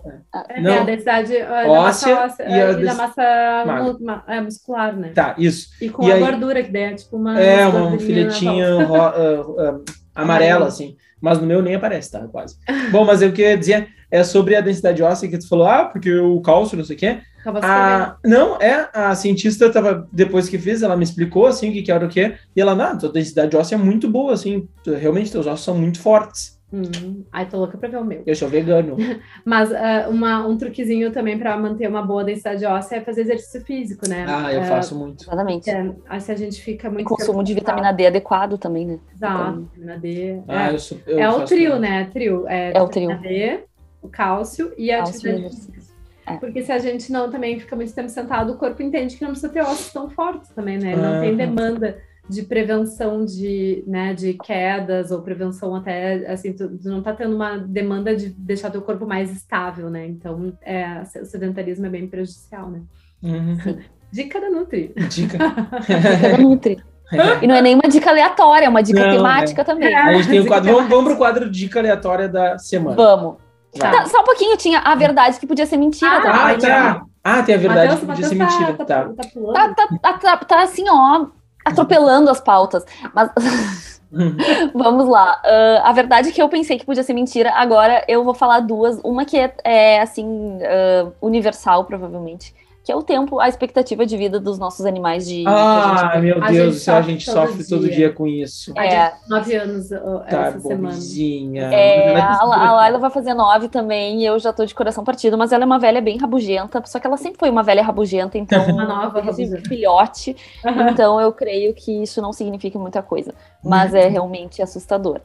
É, não, é a densidade uh, óssea, da massa, óssea, e, a e da massa mu é, muscular, né? Tá, isso. E com e a aí, gordura que daí é tipo uma... É, um filetinho uh, amarelo, assim. Mas no meu nem aparece, tá? Quase. Bom, mas eu queria dizer é sobre a densidade óssea que tu falou, ah, porque o cálcio, não sei o quê. A, não, é, a cientista tava, depois que fez, ela me explicou, assim, o que, que era o quê, e ela, não, tua densidade óssea é muito boa, assim, realmente teus ossos são muito fortes. Hum, ai, tô louca pra ver o meu. Eu sou vegano. Mas uh, uma, um truquezinho também para manter uma boa densidade óssea é fazer exercício físico, né? Ah, eu uh, faço muito. Exatamente. É, se a gente fica muito. E consumo de vitamina D adequado também, né? Exato, então... vitamina D. Ah, é, eu sou, eu é o trio, né? Trio. É, é o trio. D, o cálcio e a cálcio atividade física. É. Porque se a gente não também fica muito tempo sentado, o corpo entende que não precisa ter ossos tão fortes também, né? Não tem demanda de prevenção de, né, de quedas ou prevenção até, assim, tu, tu, não tá tendo uma demanda de deixar teu corpo mais estável, né? Então, é, o sedentarismo é bem prejudicial, né? Uhum. Dica da Nutri. Dica. dica da Nutri. É. E não é nenhuma dica aleatória, é uma dica não, temática é. também. a gente tem o quadro. Vamos, vamos pro quadro dica aleatória da semana. Vamos. Tá. só um pouquinho, tinha a verdade que podia ser mentira ah. Ah, tá. Ah, tem a verdade Mateus, que podia ser mentira. Tá, tá. Tá, tá, tá, tá, assim, ó, atropelando as pautas. Mas vamos lá. Uh, a verdade é que eu pensei que podia ser mentira. Agora eu vou falar duas. Uma que é, é assim, uh, universal, provavelmente que é o tempo, a expectativa de vida dos nossos animais de. Ah, meu Deus do céu, a gente sofre todo, todo dia. com isso. É. Nove anos tá, essa semana. É, a, a Laila vai fazer nove também e eu já tô de coração partido, mas ela é uma velha bem rabugenta, só que ela sempre foi uma velha rabugenta, então. uma nova rabugenta. filhote. então eu creio que isso não significa muita coisa, mas é realmente assustador.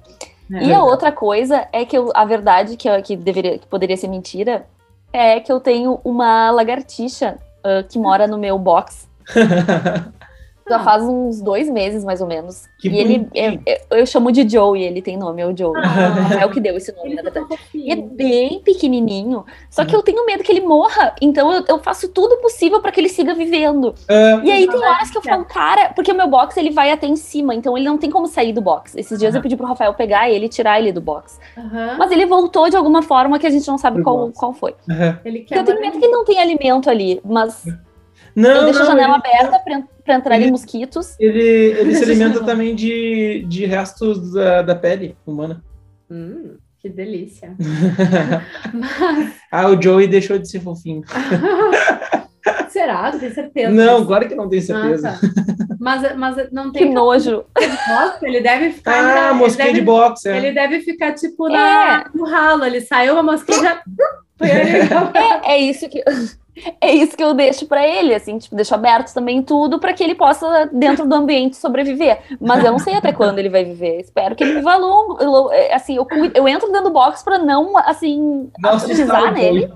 É. E a outra coisa é que eu, a verdade que, que, deveria, que poderia ser mentira é que eu tenho uma lagartixa uh, que mora no meu box. Já ah. faz uns dois meses, mais ou menos. Que e ele, é, eu chamo de Joe e ele tem nome, é o Joe. Ah. É o que deu esse nome, na verdade. E é bem pequenininho. Só que eu tenho medo que ele morra. Então eu, eu faço tudo possível para que ele siga vivendo. Uh, e aí tem horas que eu falo, cara, porque o meu box ele vai até em cima, então ele não tem como sair do box. Esses dias eu pedi pro Rafael pegar ele e tirar ele do box. Mas ele voltou de alguma forma que a gente não sabe qual, qual foi. -huh. eu tenho medo que ele não tenha alimento ali, mas. Não, eu deixo não, a janela ele... aberta para entrar ele, mosquitos. Ele, ele se alimenta também de, de restos da, da pele humana. Hum, que delícia. Mas... Ah, o Joey deixou de ser fofinho. Se será? Tem certeza? Não, claro que não certeza. Ah, tá. mas, mas não tem Que nojo. ele deve ficar. Ah, mosquinha deve, de boxe. É. Ele deve ficar tipo na, no ralo. Ele saiu uma mosquinha já. É, é isso que é isso que eu deixo pra ele, assim, tipo, deixo aberto também tudo pra que ele possa dentro do ambiente sobreviver. Mas eu não sei até quando ele vai viver. Espero que ele viva longo, lo- assim, eu, eu entro dentro do box pra não assim Não assustar nele,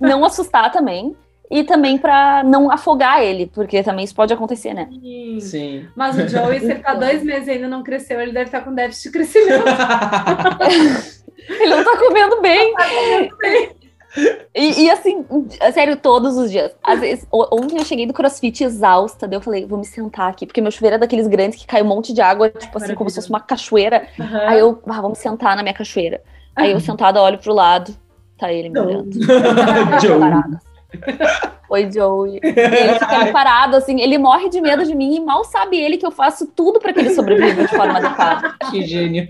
não assustar também. E também pra não afogar ele, porque também isso pode acontecer, né? Sim. Sim. Mas o Joey, se ele tá dois meses e ainda não cresceu, ele deve estar com déficit de crescimento. Ele não tá comendo bem. E, e, assim, sério, todos os dias. Às vezes, ontem eu cheguei do crossfit exausta, daí eu falei, vou me sentar aqui, porque meu chuveiro é daqueles grandes que cai um monte de água, tipo assim, como se fosse uma cachoeira. Aham. Aí eu, ah, vamos sentar na minha cachoeira. Aí eu sentada, olho pro lado, tá ele me olhando. Joey. Oi, Joey. E ele fica ali parado, assim, ele morre de medo de mim e mal sabe ele que eu faço tudo pra que ele sobreviva de forma adequada. Que gênio.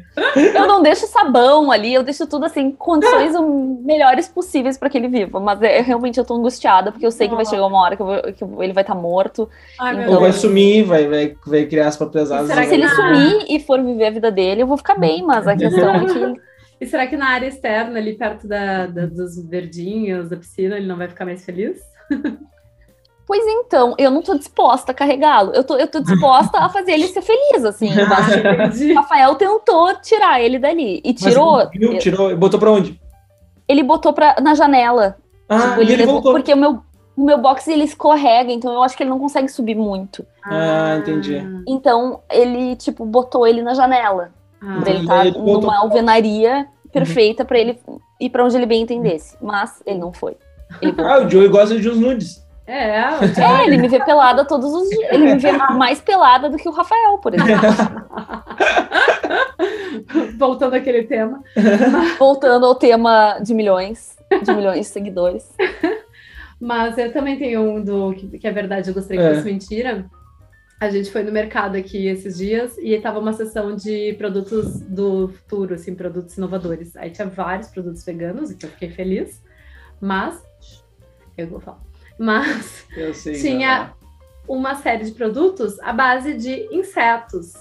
Eu não deixo sabão ali, eu deixo tudo assim, condições o melhores possíveis pra que ele viva. Mas é, realmente eu tô angustiada, porque eu sei que vai chegar uma hora que, vou- que ele vai estar morto. Ai, Então- Ou vai sumir, vai, vai, vai criar as próprias asas. será Se ele Ah. sumir e for viver a vida dele, eu vou ficar bem, mas a questão é que E será que na área externa, ali perto da, da- dos verdinhos, da piscina, ele não vai ficar mais feliz? Pois então, eu não tô disposta a carregá-lo. Eu tô, eu tô disposta a fazer ele ser feliz, assim. Mas Rafael tentou tirar ele dali. E Mas tirou. viu? Tirou. Botou pra onde? Ele botou pra, na janela. Ah, Tipo, e ele levou- voltou. Porque o meu, o meu box ele escorrega, então eu acho que ele não consegue subir muito. Ah, entendi. Então ele, tipo, botou ele na janela. Ah, Pra ele E estar aí ele voltou. numa alvenaria perfeita pra ele ir pra onde ele bem entendesse. Mas ele não foi. Ele Ah, o Joey gosta de uns nudes. É, É, ele me vê pelada todos os dias. Ele me vê mais pelada do que o Rafael, por exemplo. voltando àquele tema. Voltando ao tema de milhões, de milhões de seguidores. Mas eu também tenho um do que, que é verdade, eu gostaria que É. fosse mentira. A gente foi no mercado aqui esses dias e tava uma sessão de produtos do futuro, assim, produtos inovadores. Aí tinha vários produtos veganos, e que eu fiquei feliz. Mas, eu vou falar. Mas. Tinha- uma série de produtos à base de insetos.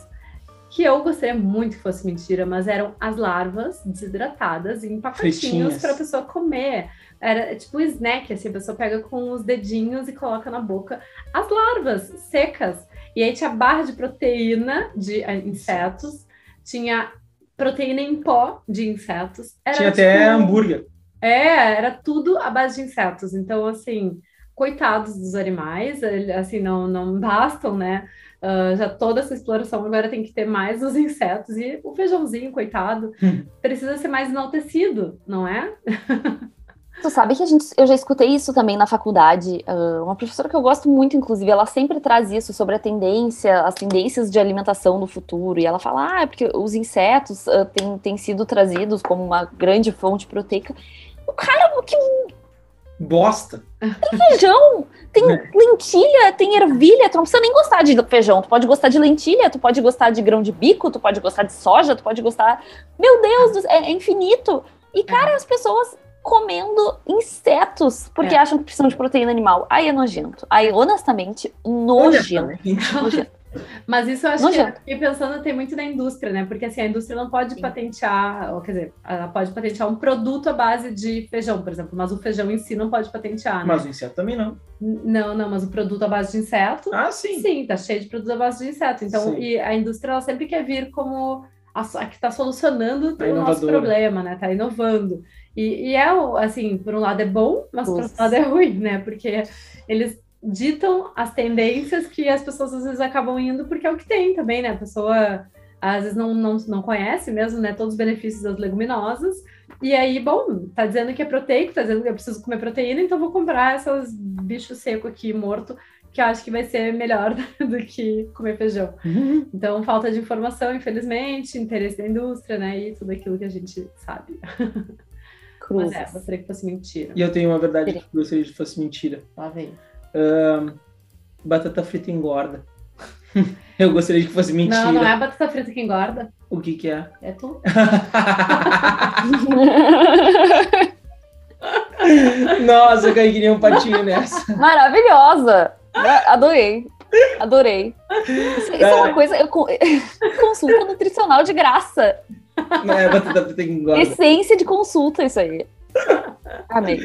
Que eu gostaria muito que fosse mentira, mas eram as larvas desidratadas em pacotinhos para a pessoa comer. Era tipo um snack, assim, a pessoa pega com os dedinhos e coloca na boca as larvas secas. E aí tinha barra de proteína de eh, insetos, tinha proteína em pó de insetos. Era, Tinha até tipo, hambúrguer. É, era tudo à base de insetos. Então, assim, coitados dos animais, assim, não, não bastam, né? Ah, já toda essa exploração agora tem que ter mais os insetos. E o feijãozinho, coitado, Hum. precisa ser mais enaltecido, não é? Tu sabe que a gente, eu já escutei isso também na faculdade. ah, uma professora que eu gosto muito, inclusive, ela sempre traz isso sobre a tendência, as tendências de alimentação do futuro. E ela fala, ah, é porque os insetos ah, têm, têm sido trazidos como uma grande fonte proteica. O cara, que Bosta. feijão, tem É. lentilha, tem ervilha, tu não precisa nem gostar de feijão, tu pode gostar de lentilha, tu pode gostar de grão de bico, tu pode gostar de soja, tu pode gostar. Meu Deus, é, é infinito. E, cara, as pessoas comendo insetos porque É. acham que precisam de proteína animal. Aí é nojento. Aí, honestamente, nojento. nojento. Mas isso eu acho Nojento. que, fiquei pensando, tem muito da indústria, né? Porque, assim, a indústria não pode Sim. patentear, ou quer dizer, ela pode patentear um produto à base de feijão, por exemplo, mas o feijão em si não pode patentear, né? Mas o inseto também não. Não, não, mas o produto à base de inseto Ah, sim. Sim, tá cheio de produtos à base de inseto. Então, Sim. e a indústria ela sempre quer vir como a, que está solucionando A o nosso problema, né? Tá inovando. E, e é, assim, por um lado é bom, mas por outro lado é ruim, né? Porque eles ditam as tendências que as pessoas às vezes acabam indo porque é o que tem também, né? A pessoa às vezes não, não, não conhece mesmo, né? Todos os benefícios das leguminosas. E aí, bom, tá dizendo que é proteico, tá dizendo que eu preciso comer proteína, então vou comprar esses bichos seco aqui, morto, que eu acho que vai ser melhor do que comer feijão. Então, falta de informação, infelizmente, interesse da indústria, né? E tudo aquilo que a gente sabe. Mas Cruzes. é, gostaria que fosse mentira. E eu tenho uma verdade que gostaria que fosse mentira. Lá vem. Ahn, batata frita engorda. eu gostaria que fosse mentira. Não, não é a batata frita que engorda, O que que é? é tu. Nossa, eu caí que nem um patinho nessa. Maravilhosa! Adorei. Adorei. Isso, isso é uma coisa. Eu, consulta nutricional de graça. É, engorda. Essência de consulta, isso aí. Amei.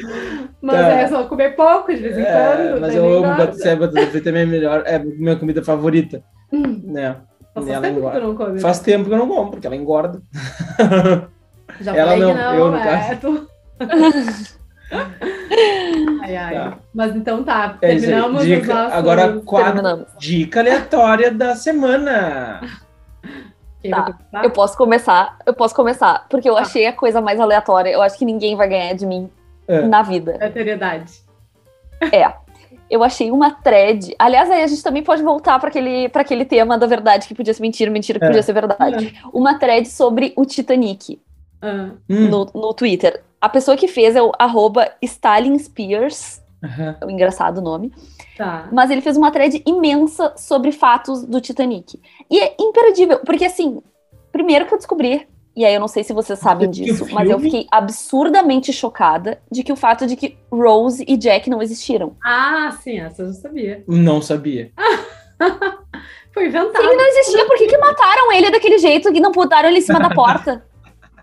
Mas Tá. é só comer pouco de vez em É, quando. mas eu não amo batata, batata frita, é minha melhor, é minha comida favorita, Hum, né? Faz tempo que engorda. tu não come. Faz tempo que eu não como, porque ela engorda. Já ela falei que não, eu, no é, caso. tu- ai, ai. Tá. Mas então tá, É terminamos os Dica- nossos... agora, quatro. Terminamos. Dica aleatória da semana. Tá. Eu posso começar, eu posso começar, porque eu Tá. achei a coisa mais aleatória. Eu acho que ninguém vai ganhar de mim É. na vida. Aleatoriedade. É. Eu achei uma thread. Aliás, aí a gente também pode voltar para aquele, pra aquele tema da verdade que podia ser mentira, mentira que É. podia ser verdade. Uma thread sobre o Titanic Ah, no, no Twitter. A pessoa que fez é o arroba Stalin Spears, Aham. é um engraçado nome. tá. Mas ele fez uma thread imensa sobre fatos do Titanic. E é imperdível, porque assim, primeiro que eu descobri, e aí eu não sei se vocês sabem disso, mas eu fiquei absurdamente chocada de que o fato de que Rose e Jack não existiram. Ah, sim, essa eu já sabia. Não sabia. Foi inventado. Se ele não existia, por que, que mataram ele daquele jeito que não botaram ele em cima da porta?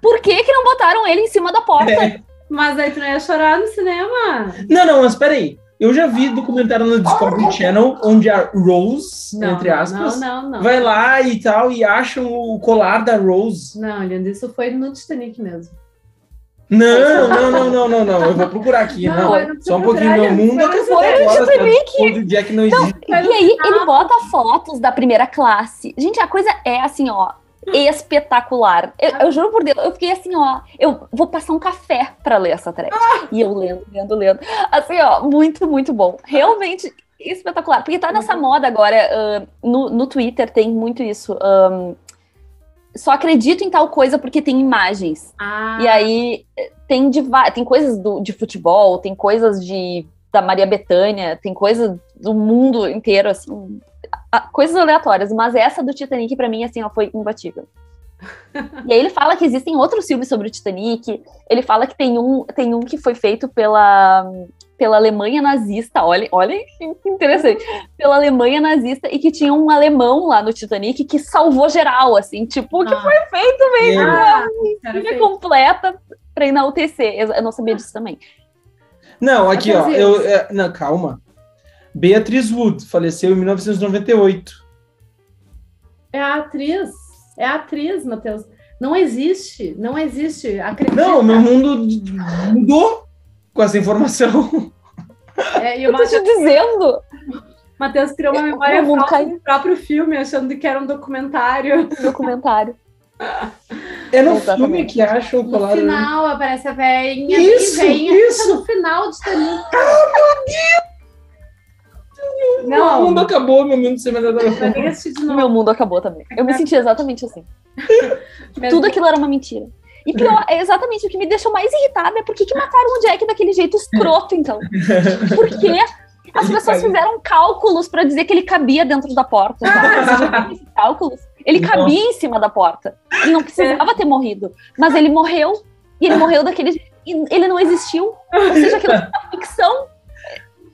Por que, que não botaram ele em cima da porta? É. Mas aí tu não ia chorar no cinema. Não, não, mas peraí. Eu já vi documentário no Discovery Channel onde a Rose, Não, entre aspas, Não, não, não. vai lá e tal e acham o colar da Rose. Não, Leandro, isso foi no Titanic mesmo. Não, não, não, não, não, não. Eu vou procurar aqui. Não, Não, eu não só um pouquinho. Meu mundo foi no acabou agora, Titanic. tá? O Jack não existe. E aí ele bota fotos da primeira classe. Gente, a coisa é assim, ó, espetacular. Eu, eu juro por Deus, eu fiquei assim, ó, eu vou passar um café pra ler essa thread. E eu lendo, lendo, lendo. Assim, ó, muito, muito bom. Realmente espetacular. Porque tá nessa moda agora, ah, no, no Twitter tem muito isso. ah, só acredito em tal coisa porque tem imagens. Ah, E aí tem, de, tem coisas do- de futebol, tem coisas de da Maria Bethânia, tem coisas do mundo inteiro, assim, a- coisas aleatórias, mas essa do Titanic, pra mim, assim, ó, foi imbatível. e aí ele fala que existem outros filmes sobre o Titanic, ele fala que tem um, tem um que foi feito pela, pela Alemanha nazista, olha, olha que interessante, pela Alemanha nazista, e que tinha um alemão lá no Titanic que salvou geral, assim, tipo, que Ah. foi feito mesmo, Ah, completa pra enaltecer. Eu não sabia disso também. Não, aqui, ó. Eu, é, não, calma. Beatriz Wood faleceu em 1998. É a atriz. É a atriz, Matheus. Não existe. Não existe. Acredita. Não, meu mundo mudou com essa informação. É, e o Eu tô te dizendo. Matheus criou uma memória falsa do próprio filme, achando que era um documentário. Documentário. É no Exatamente. filme que acham o No colar. final aparece a veinha. Isso, e veinha isso. fica no final de Titanic. O Não, mundo acabou, meu mundo sem O novo. meu mundo acabou também. Eu me senti exatamente assim. Tudo aquilo era uma mentira. E pior, é exatamente o que me deixou mais irritada é por que, que mataram o Jack daquele jeito escroto, então? Por quê? As pessoas fizeram cálculos pra dizer que ele cabia dentro da porta. esses cálculos? Ele Nossa. cabia em cima da porta. E não precisava ter morrido. Mas ele morreu. E ele morreu daquele jeito. E ele não existiu. Ou seja, aquilo é uma ficção.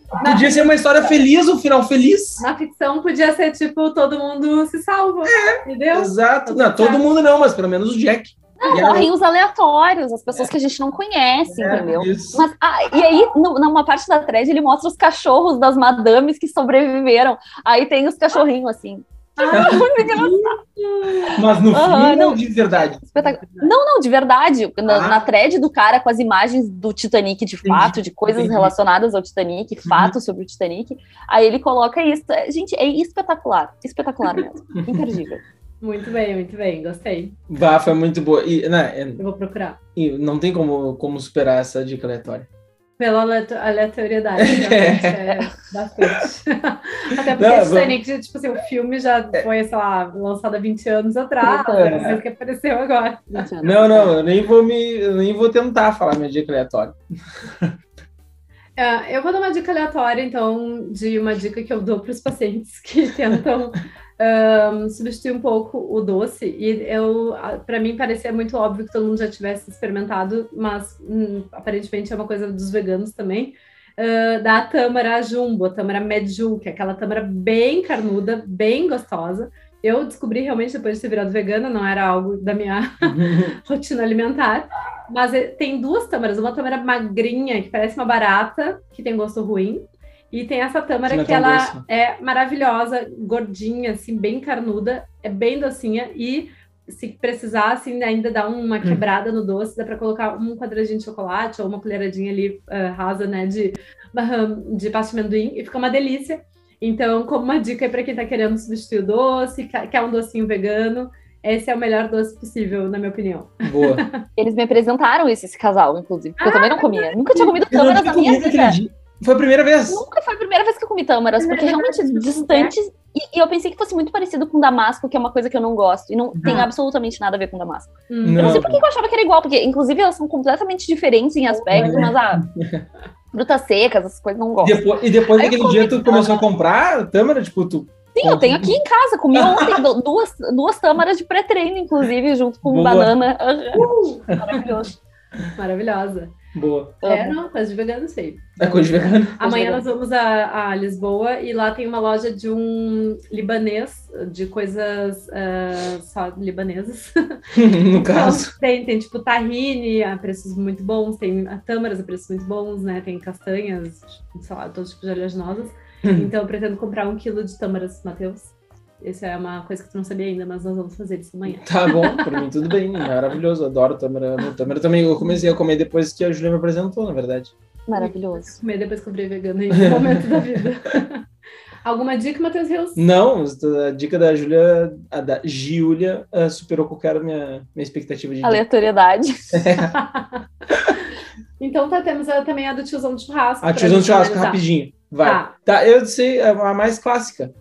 Podia ser uma história feliz, um final feliz. Na ficção podia ser tipo, todo mundo se salva. Entendeu? Exato. Não, todo mundo não, mas pelo menos o Jack. Não, E morrem os aleatórios, as pessoas que a gente não conhece, É, entendeu? isso. Mas, ah, e aí, no- numa parte da thread, ele mostra os cachorros das madames que sobreviveram. Aí tem os cachorrinhos, assim. Ah, Muito engraçado. Mas no Aham, filme, não. de verdade. Não, não, de verdade. Na, Ah. na thread do cara com as imagens do Titanic de fato, de coisas entendi. relacionadas ao Titanic, Uhum. fatos sobre o Titanic. Aí ele coloca isso. É, Gente, é espetacular. Espetacular mesmo. Imperdível. muito bem, muito bem. Gostei. Bah, foi muito boa. E, né, é- Eu vou procurar. e não tem como, como superar essa dica aleatória. Pela aleato- aleatoriedade, realmente é bastante. Até porque Não, Titanic, tipo assim, o filme já foi, sei lá, lançado há 20 anos atrás, É. não sei o que apareceu agora. Não, não, eu nem vou me. Eu nem vou tentar falar minha dica aleatória. É, eu vou dar uma dica aleatória, então, de uma dica que eu dou para os pacientes que tentam um, substituir um pouco o doce. E eu, para mim, parecia muito óbvio que todo mundo já tivesse experimentado, mas hum, aparentemente é uma coisa dos veganos também. Uh, da tâmara jumbo, a tâmara medju, que é aquela tâmara bem carnuda, bem gostosa. Eu descobri realmente depois de ter virado vegana, não era algo da minha rotina alimentar. Mas é, tem duas tâmaras, uma tâmara magrinha, que parece uma barata, que tem gosto ruim, e tem essa tâmara que, que ela doce. é maravilhosa, gordinha, assim, bem carnuda, é bem docinha e se precisar, assim, ainda dar uma hum. quebrada no doce, dá para colocar um quadradinho de chocolate ou uma colheradinha ali uh, rasa, né, de, de pasta de amendoim e fica uma delícia. Então, como uma dica para quem está querendo substituir o doce, quer um docinho vegano, esse é o melhor doce possível, na minha opinião. Boa. Eles me apresentaram esse, esse casal, inclusive, porque ah, eu também não comia. Nunca tinha comido tâmaras na minha vida. Foi a primeira vez? Nunca foi a primeira vez que eu comi tâmaras, porque realmente distantes. E, e, eu pensei que fosse muito parecido com damasco, que é uma coisa que eu não gosto. E não tem absolutamente nada a ver com damasco. Não. Eu não sei por que eu achava que era igual, porque inclusive elas são completamente diferentes em aspecto, mas ah, frutas secas, essas coisas não gosto. Depois, e depois Aí daquele dia tu começou a comprar tâmara, tipo, tu Sim, eu tenho aqui em casa. Comi ontem duas, duas tâmaras de pré-treino, inclusive, junto com Boa. banana. Uh, maravilhoso. Maravilhosa. Boa. É, não, coisa de vegano sei. É coisa de vegano. Amanhã nós vamos a, a, Lisboa e lá tem uma loja de um libanês, de coisas uh, só libanesas. no caso. Então, tem, tem tipo tahine a preços muito bons, tem tâmaras a preços muito bons, né? Tem castanhas, sei lá, todos os tipos de oleaginosas. então eu pretendo comprar um quilo de tâmaras, Matheus. Essa é uma coisa que tu não sabia ainda, mas nós vamos fazer isso amanhã. Tá bom, por mim tudo bem, maravilhoso, adoro tâmara. Tâmara também, eu comecei a comer depois que a Julia me apresentou, na verdade. Maravilhoso. Comer depois que eu virei vegana em um momento da vida. Alguma dica, Matheus Rios? Não, a dica da Júlia, a da Giulia, uh, superou qualquer minha, minha expectativa de Aleatoriedade. então tá, temos a, também a do tiozão de churrasco. A tiozão de churrasco, rapidinho. Vai. Tá. tá, eu sei, a mais clássica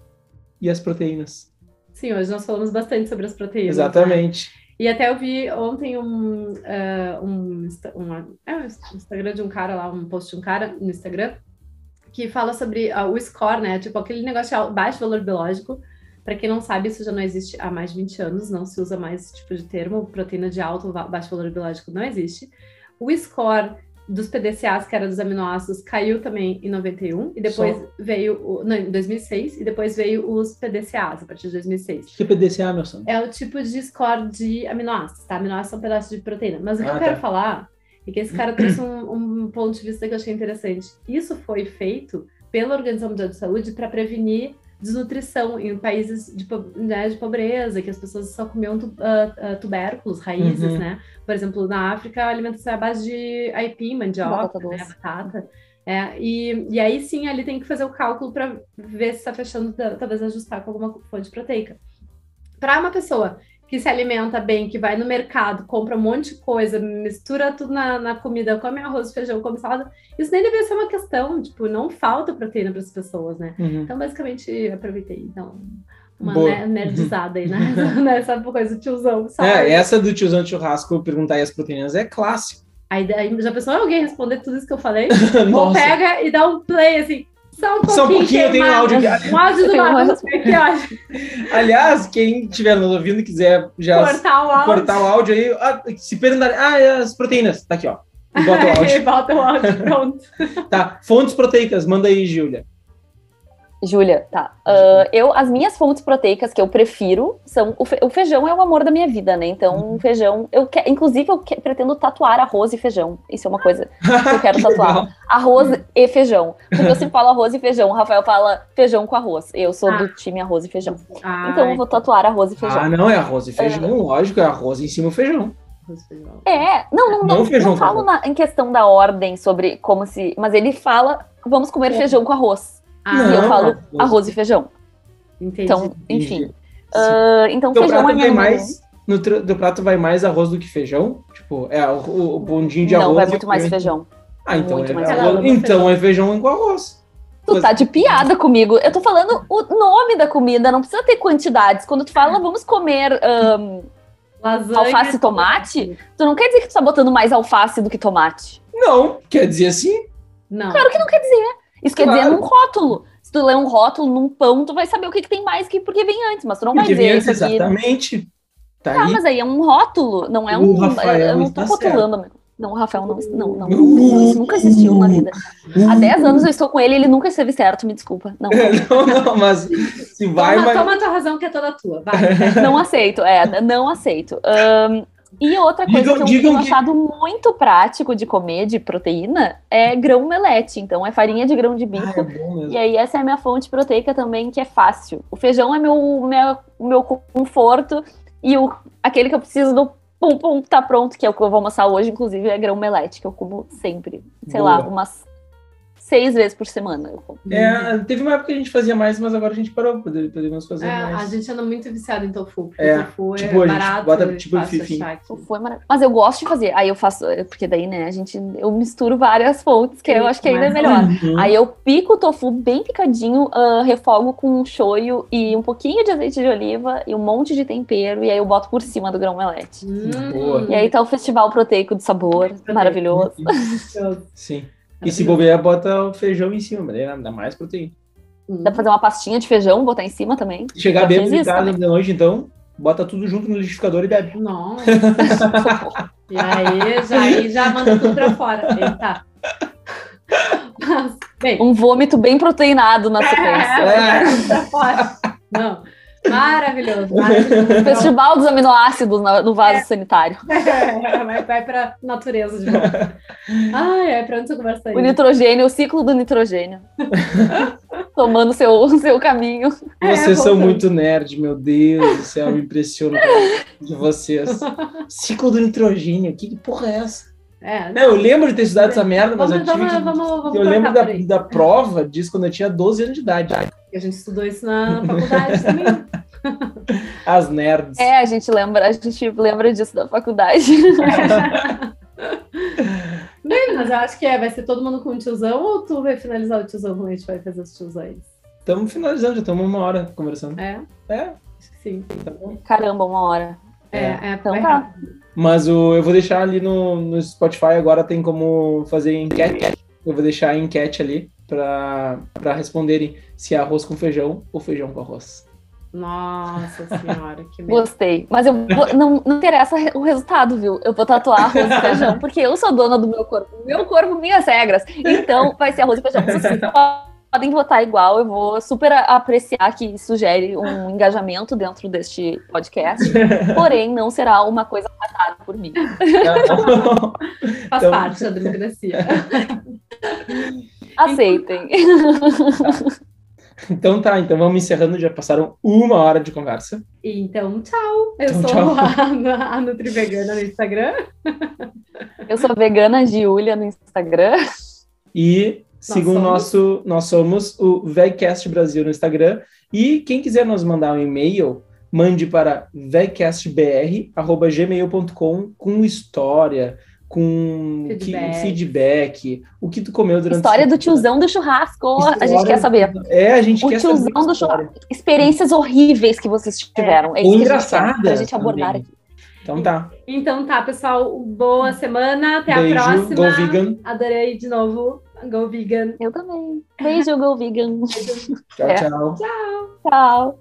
e as proteínas. Sim, hoje nós falamos bastante sobre as proteínas. Né? Exatamente. Né? E até eu vi ontem um, uh, um, um, é, um, Instagram de um cara lá, um post de um cara no Instagram, que fala sobre uh, o score, né? Tipo, aquele negócio de baixo valor biológico. Para quem não sabe, isso já não existe há mais de 20 anos, não se usa mais esse tipo de termo. Proteína de alto, baixo valor biológico não existe. O score dos PDCAs, que era dos aminoácidos, caiu também em 91, e depois Só. veio, o, não, em 2006, e depois veio os PDCAs, a partir de 2006. O que é PDCA, meu sonho? É o tipo de score de aminoácidos, tá? Aminoácidos são pedaços de proteína. Mas o que ah, eu quero tá. falar é que esse cara trouxe um, um ponto de vista que eu achei interessante. Isso foi feito pela Organização Mundial de Saúde para prevenir desnutrição em países de, né, de pobreza, que as pessoas só comiam tu, uh, uh, tubérculos, raízes, uhum. né? Por exemplo, na África, a alimentação é a base de aipim, mandioca, batata. Né, batata. É, e, e aí sim, ali tem que fazer o cálculo para ver se está fechando, talvez ajustar com alguma fonte proteica. Para uma pessoa que se alimenta bem, que vai no mercado, compra um monte de coisa, mistura tudo na, na comida, come arroz, feijão, come salada, isso nem deveria ser uma questão, tipo, não falta proteína para as pessoas, né? Uhum. Então, basicamente, aproveitei, então, uma Boa. nerdizada aí, né? Nessa coisa do tiozão, sabe? É, essa do tiozão de churrasco, perguntar aí as proteínas, é clássico. Aí, aí já pensou alguém responder tudo isso que eu falei? Ou pega e dá um play, assim, só um pouquinho. Só um pouquinho, eu tenho um áudio aqui. Um áudio do Marcos aqui, Aliás, quem estiver nos ouvindo quiser já cortar o áudio, cortar o áudio aí, ah, se perguntar, ah, as proteínas, tá aqui, ó. E bota o áudio. bota o áudio, pronto. tá, fontes proteicas, manda aí, Júlia. Júlia, tá. Uh, eu, as minhas fontes proteicas que eu prefiro são. O, fe, o, feijão é o amor da minha vida, né? Então, uhum. feijão. Eu que, inclusive, eu que, pretendo tatuar arroz e feijão. Isso é uma coisa que eu quero tatuar. arroz e feijão. Porque eu sempre falo arroz e feijão. O Rafael fala feijão com arroz. Eu sou ah. do time arroz e feijão. Ah, então, eu vou tatuar arroz e feijão. Ah, não, é arroz e feijão, uh, lógico, é arroz em cima do feijão. É, não, não, não, não, feijão não falo na, em questão da ordem sobre como se. Mas ele fala: vamos comer é. feijão com arroz. Ah, e eu falo arroz, arroz e feijão. Entendi. Então, enfim. Uh, então, teu feijão prato é vai mais No teu prato vai mais arroz do que feijão? Tipo, é o, o bondinho de arroz. Não, vai muito mais feijão. Ah, então, é, mais arroz, então é feijão com arroz. Tu tá de piada comigo. Eu tô falando o nome da comida, não precisa ter quantidades. Quando tu fala, vamos comer um, alface e tomate, tu não quer dizer que tu tá botando mais alface do que tomate. Não, quer dizer assim. Não. Claro que não quer dizer. Isso quer Claro. dizer num rótulo. Se tu ler um rótulo num pão, tu vai saber o que, que tem mais que porque vem antes, mas tu não vai vem isso aqui. exatamente. Tá Tá, aí. mas aí é um rótulo, não é O um. Rafael eu não tô está rotulando. amigo. Não, o Rafael não, não, não, não, Isso nunca existiu na vida. Uh. Há 10 anos eu estou com ele, ele nunca esteve certo, me desculpa. Não, não, não, mas se vai, toma, mas. toma a tua razão que é toda tua. Vai. não aceito, é, não aceito. Ahn, e outra coisa Digam- que eu tenho que- achado muito prático de comer de proteína é grão melete. Então é farinha de grão de Ah, bico. é bom mesmo. E aí, essa é a minha fonte proteica também, que é fácil. O feijão é meu, meu, meu conforto e o, aquele que eu preciso do pum pum tá pronto, que é o que eu vou almoçar hoje, inclusive, é grão melete, que eu como sempre. Sei lá, Boa. umas seis vezes por semana. É, teve uma época que a gente fazia mais, mas agora a gente parou. pode- Podemos fazer É, a mais. gente anda muito viciado em tofu. porque É, tofu tipo, a é gente barato, bota, e tipo, fácil enfim. achar aqui. Foi maravilhoso. Mas eu gosto de fazer. Aí eu faço, porque daí, né, a gente, eu misturo várias fontes, que eu acho que ainda é melhor. Uhum. Aí eu pico o tofu bem picadinho, ah, refogo com um shoyu e um pouquinho de azeite de oliva e um monte de tempero, e aí eu boto por cima do grão melete. Hum, Boa. E aí tá o festival proteico de sabor, maravilhoso. delicioso. Sim. E se bobear, bota o feijão em cima, aí dá mais proteína. Hum. Dá pra fazer uma pastinha de feijão, botar em cima também. Chegar fiz em casa de noite, então, bota tudo junto no liquidificador e bebe. Nossa. E aí já, aí já manda tudo pra fora. Eita. Mas, bem, Um vômito bem proteinado na sequência. é, fora. Não. Maravilhoso, maravilhoso. Festival dos aminoácidos no vaso sanitário. vai, vai pra natureza de volta. Ai, ai, pra onde você conversa aí? O nitrogênio, o ciclo do nitrogênio. Tomando seu, seu caminho. É, Vocês são voltando. muito nerd, meu Deus do céu, me impressiona de vocês. Ciclo do nitrogênio, que porra é essa? É, Não, eu lembro de ter estudado essa merda, mas vamos, eu tive vamos, que... vamos, vamos Eu lembro da, da prova disso quando eu tinha 12 anos de idade. A gente estudou isso na, faculdade também. As nerds. É, a gente lembra, a gente lembra disso da faculdade. Bem, mas eu acho que é, vai ser todo mundo com o tiozão ou tu vai finalizar o tiozão quando a gente vai fazer os tiozões? Estamos finalizando, já estamos uma hora conversando. É, É, acho que sim. tá bom. Caramba, uma hora. É, é, Então vai tá. Mas o, eu vou deixar ali no, no Spotify agora tem como fazer enquete. Eu vou deixar a enquete ali para responderem se é arroz com feijão ou feijão com arroz. Nossa senhora, que medo. Gostei. Mas eu vou- não, não interessa o resultado, viu? Eu vou tatuar arroz e feijão, porque eu sou dona do meu corpo. Meu corpo, minhas regras. Então, vai ser arroz e feijão. Vocês podem votar igual. Eu vou super apreciar que isso gere um engajamento dentro deste podcast. Porém, não será uma coisa tratada por mim. Faz Então- parte da democracia. Aceitem. Então tá, então vamos encerrando. Já passaram uma hora de conversa. Então, tchau. Eu Então, sou tchau. A, a Nutri Vegana no Instagram. Eu sou vegana Giulia no Instagram. E sigam o somos. nosso. Nós somos o VegCast Brasil no Instagram. E quem quiser nos mandar um e-mail, mande para vegcastbr.gmail.com com história, com que- Feedback. feedback, o que tu comeu durante História do essa- tiozão do churrasco. A gente História- quer saber. É, a gente O quer tiozão saber. do história. Experiências horríveis que vocês tiveram. É Ou que a gente abordar também. aqui. Então tá. Então tá, pessoal. Boa semana. Até Beijo, a próxima. go vegan. Adorei de novo. Go Vegan. Eu também. Beijo, Go Vegan. Tchau, É. tchau. Tchau.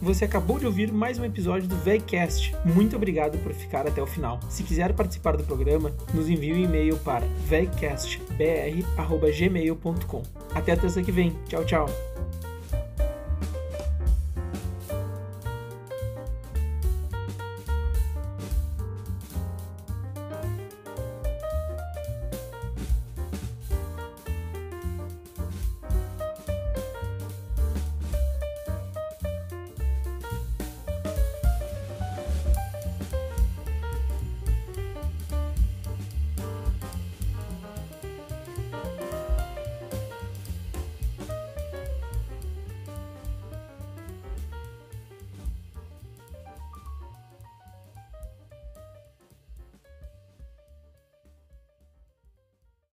Você acabou de ouvir mais um episódio do VegCast. Muito obrigado por ficar até o final. Se quiser participar do programa, nos envie um e-mail para vegcastbr.gmail.com. Até a terça que vem. Tchau, tchau.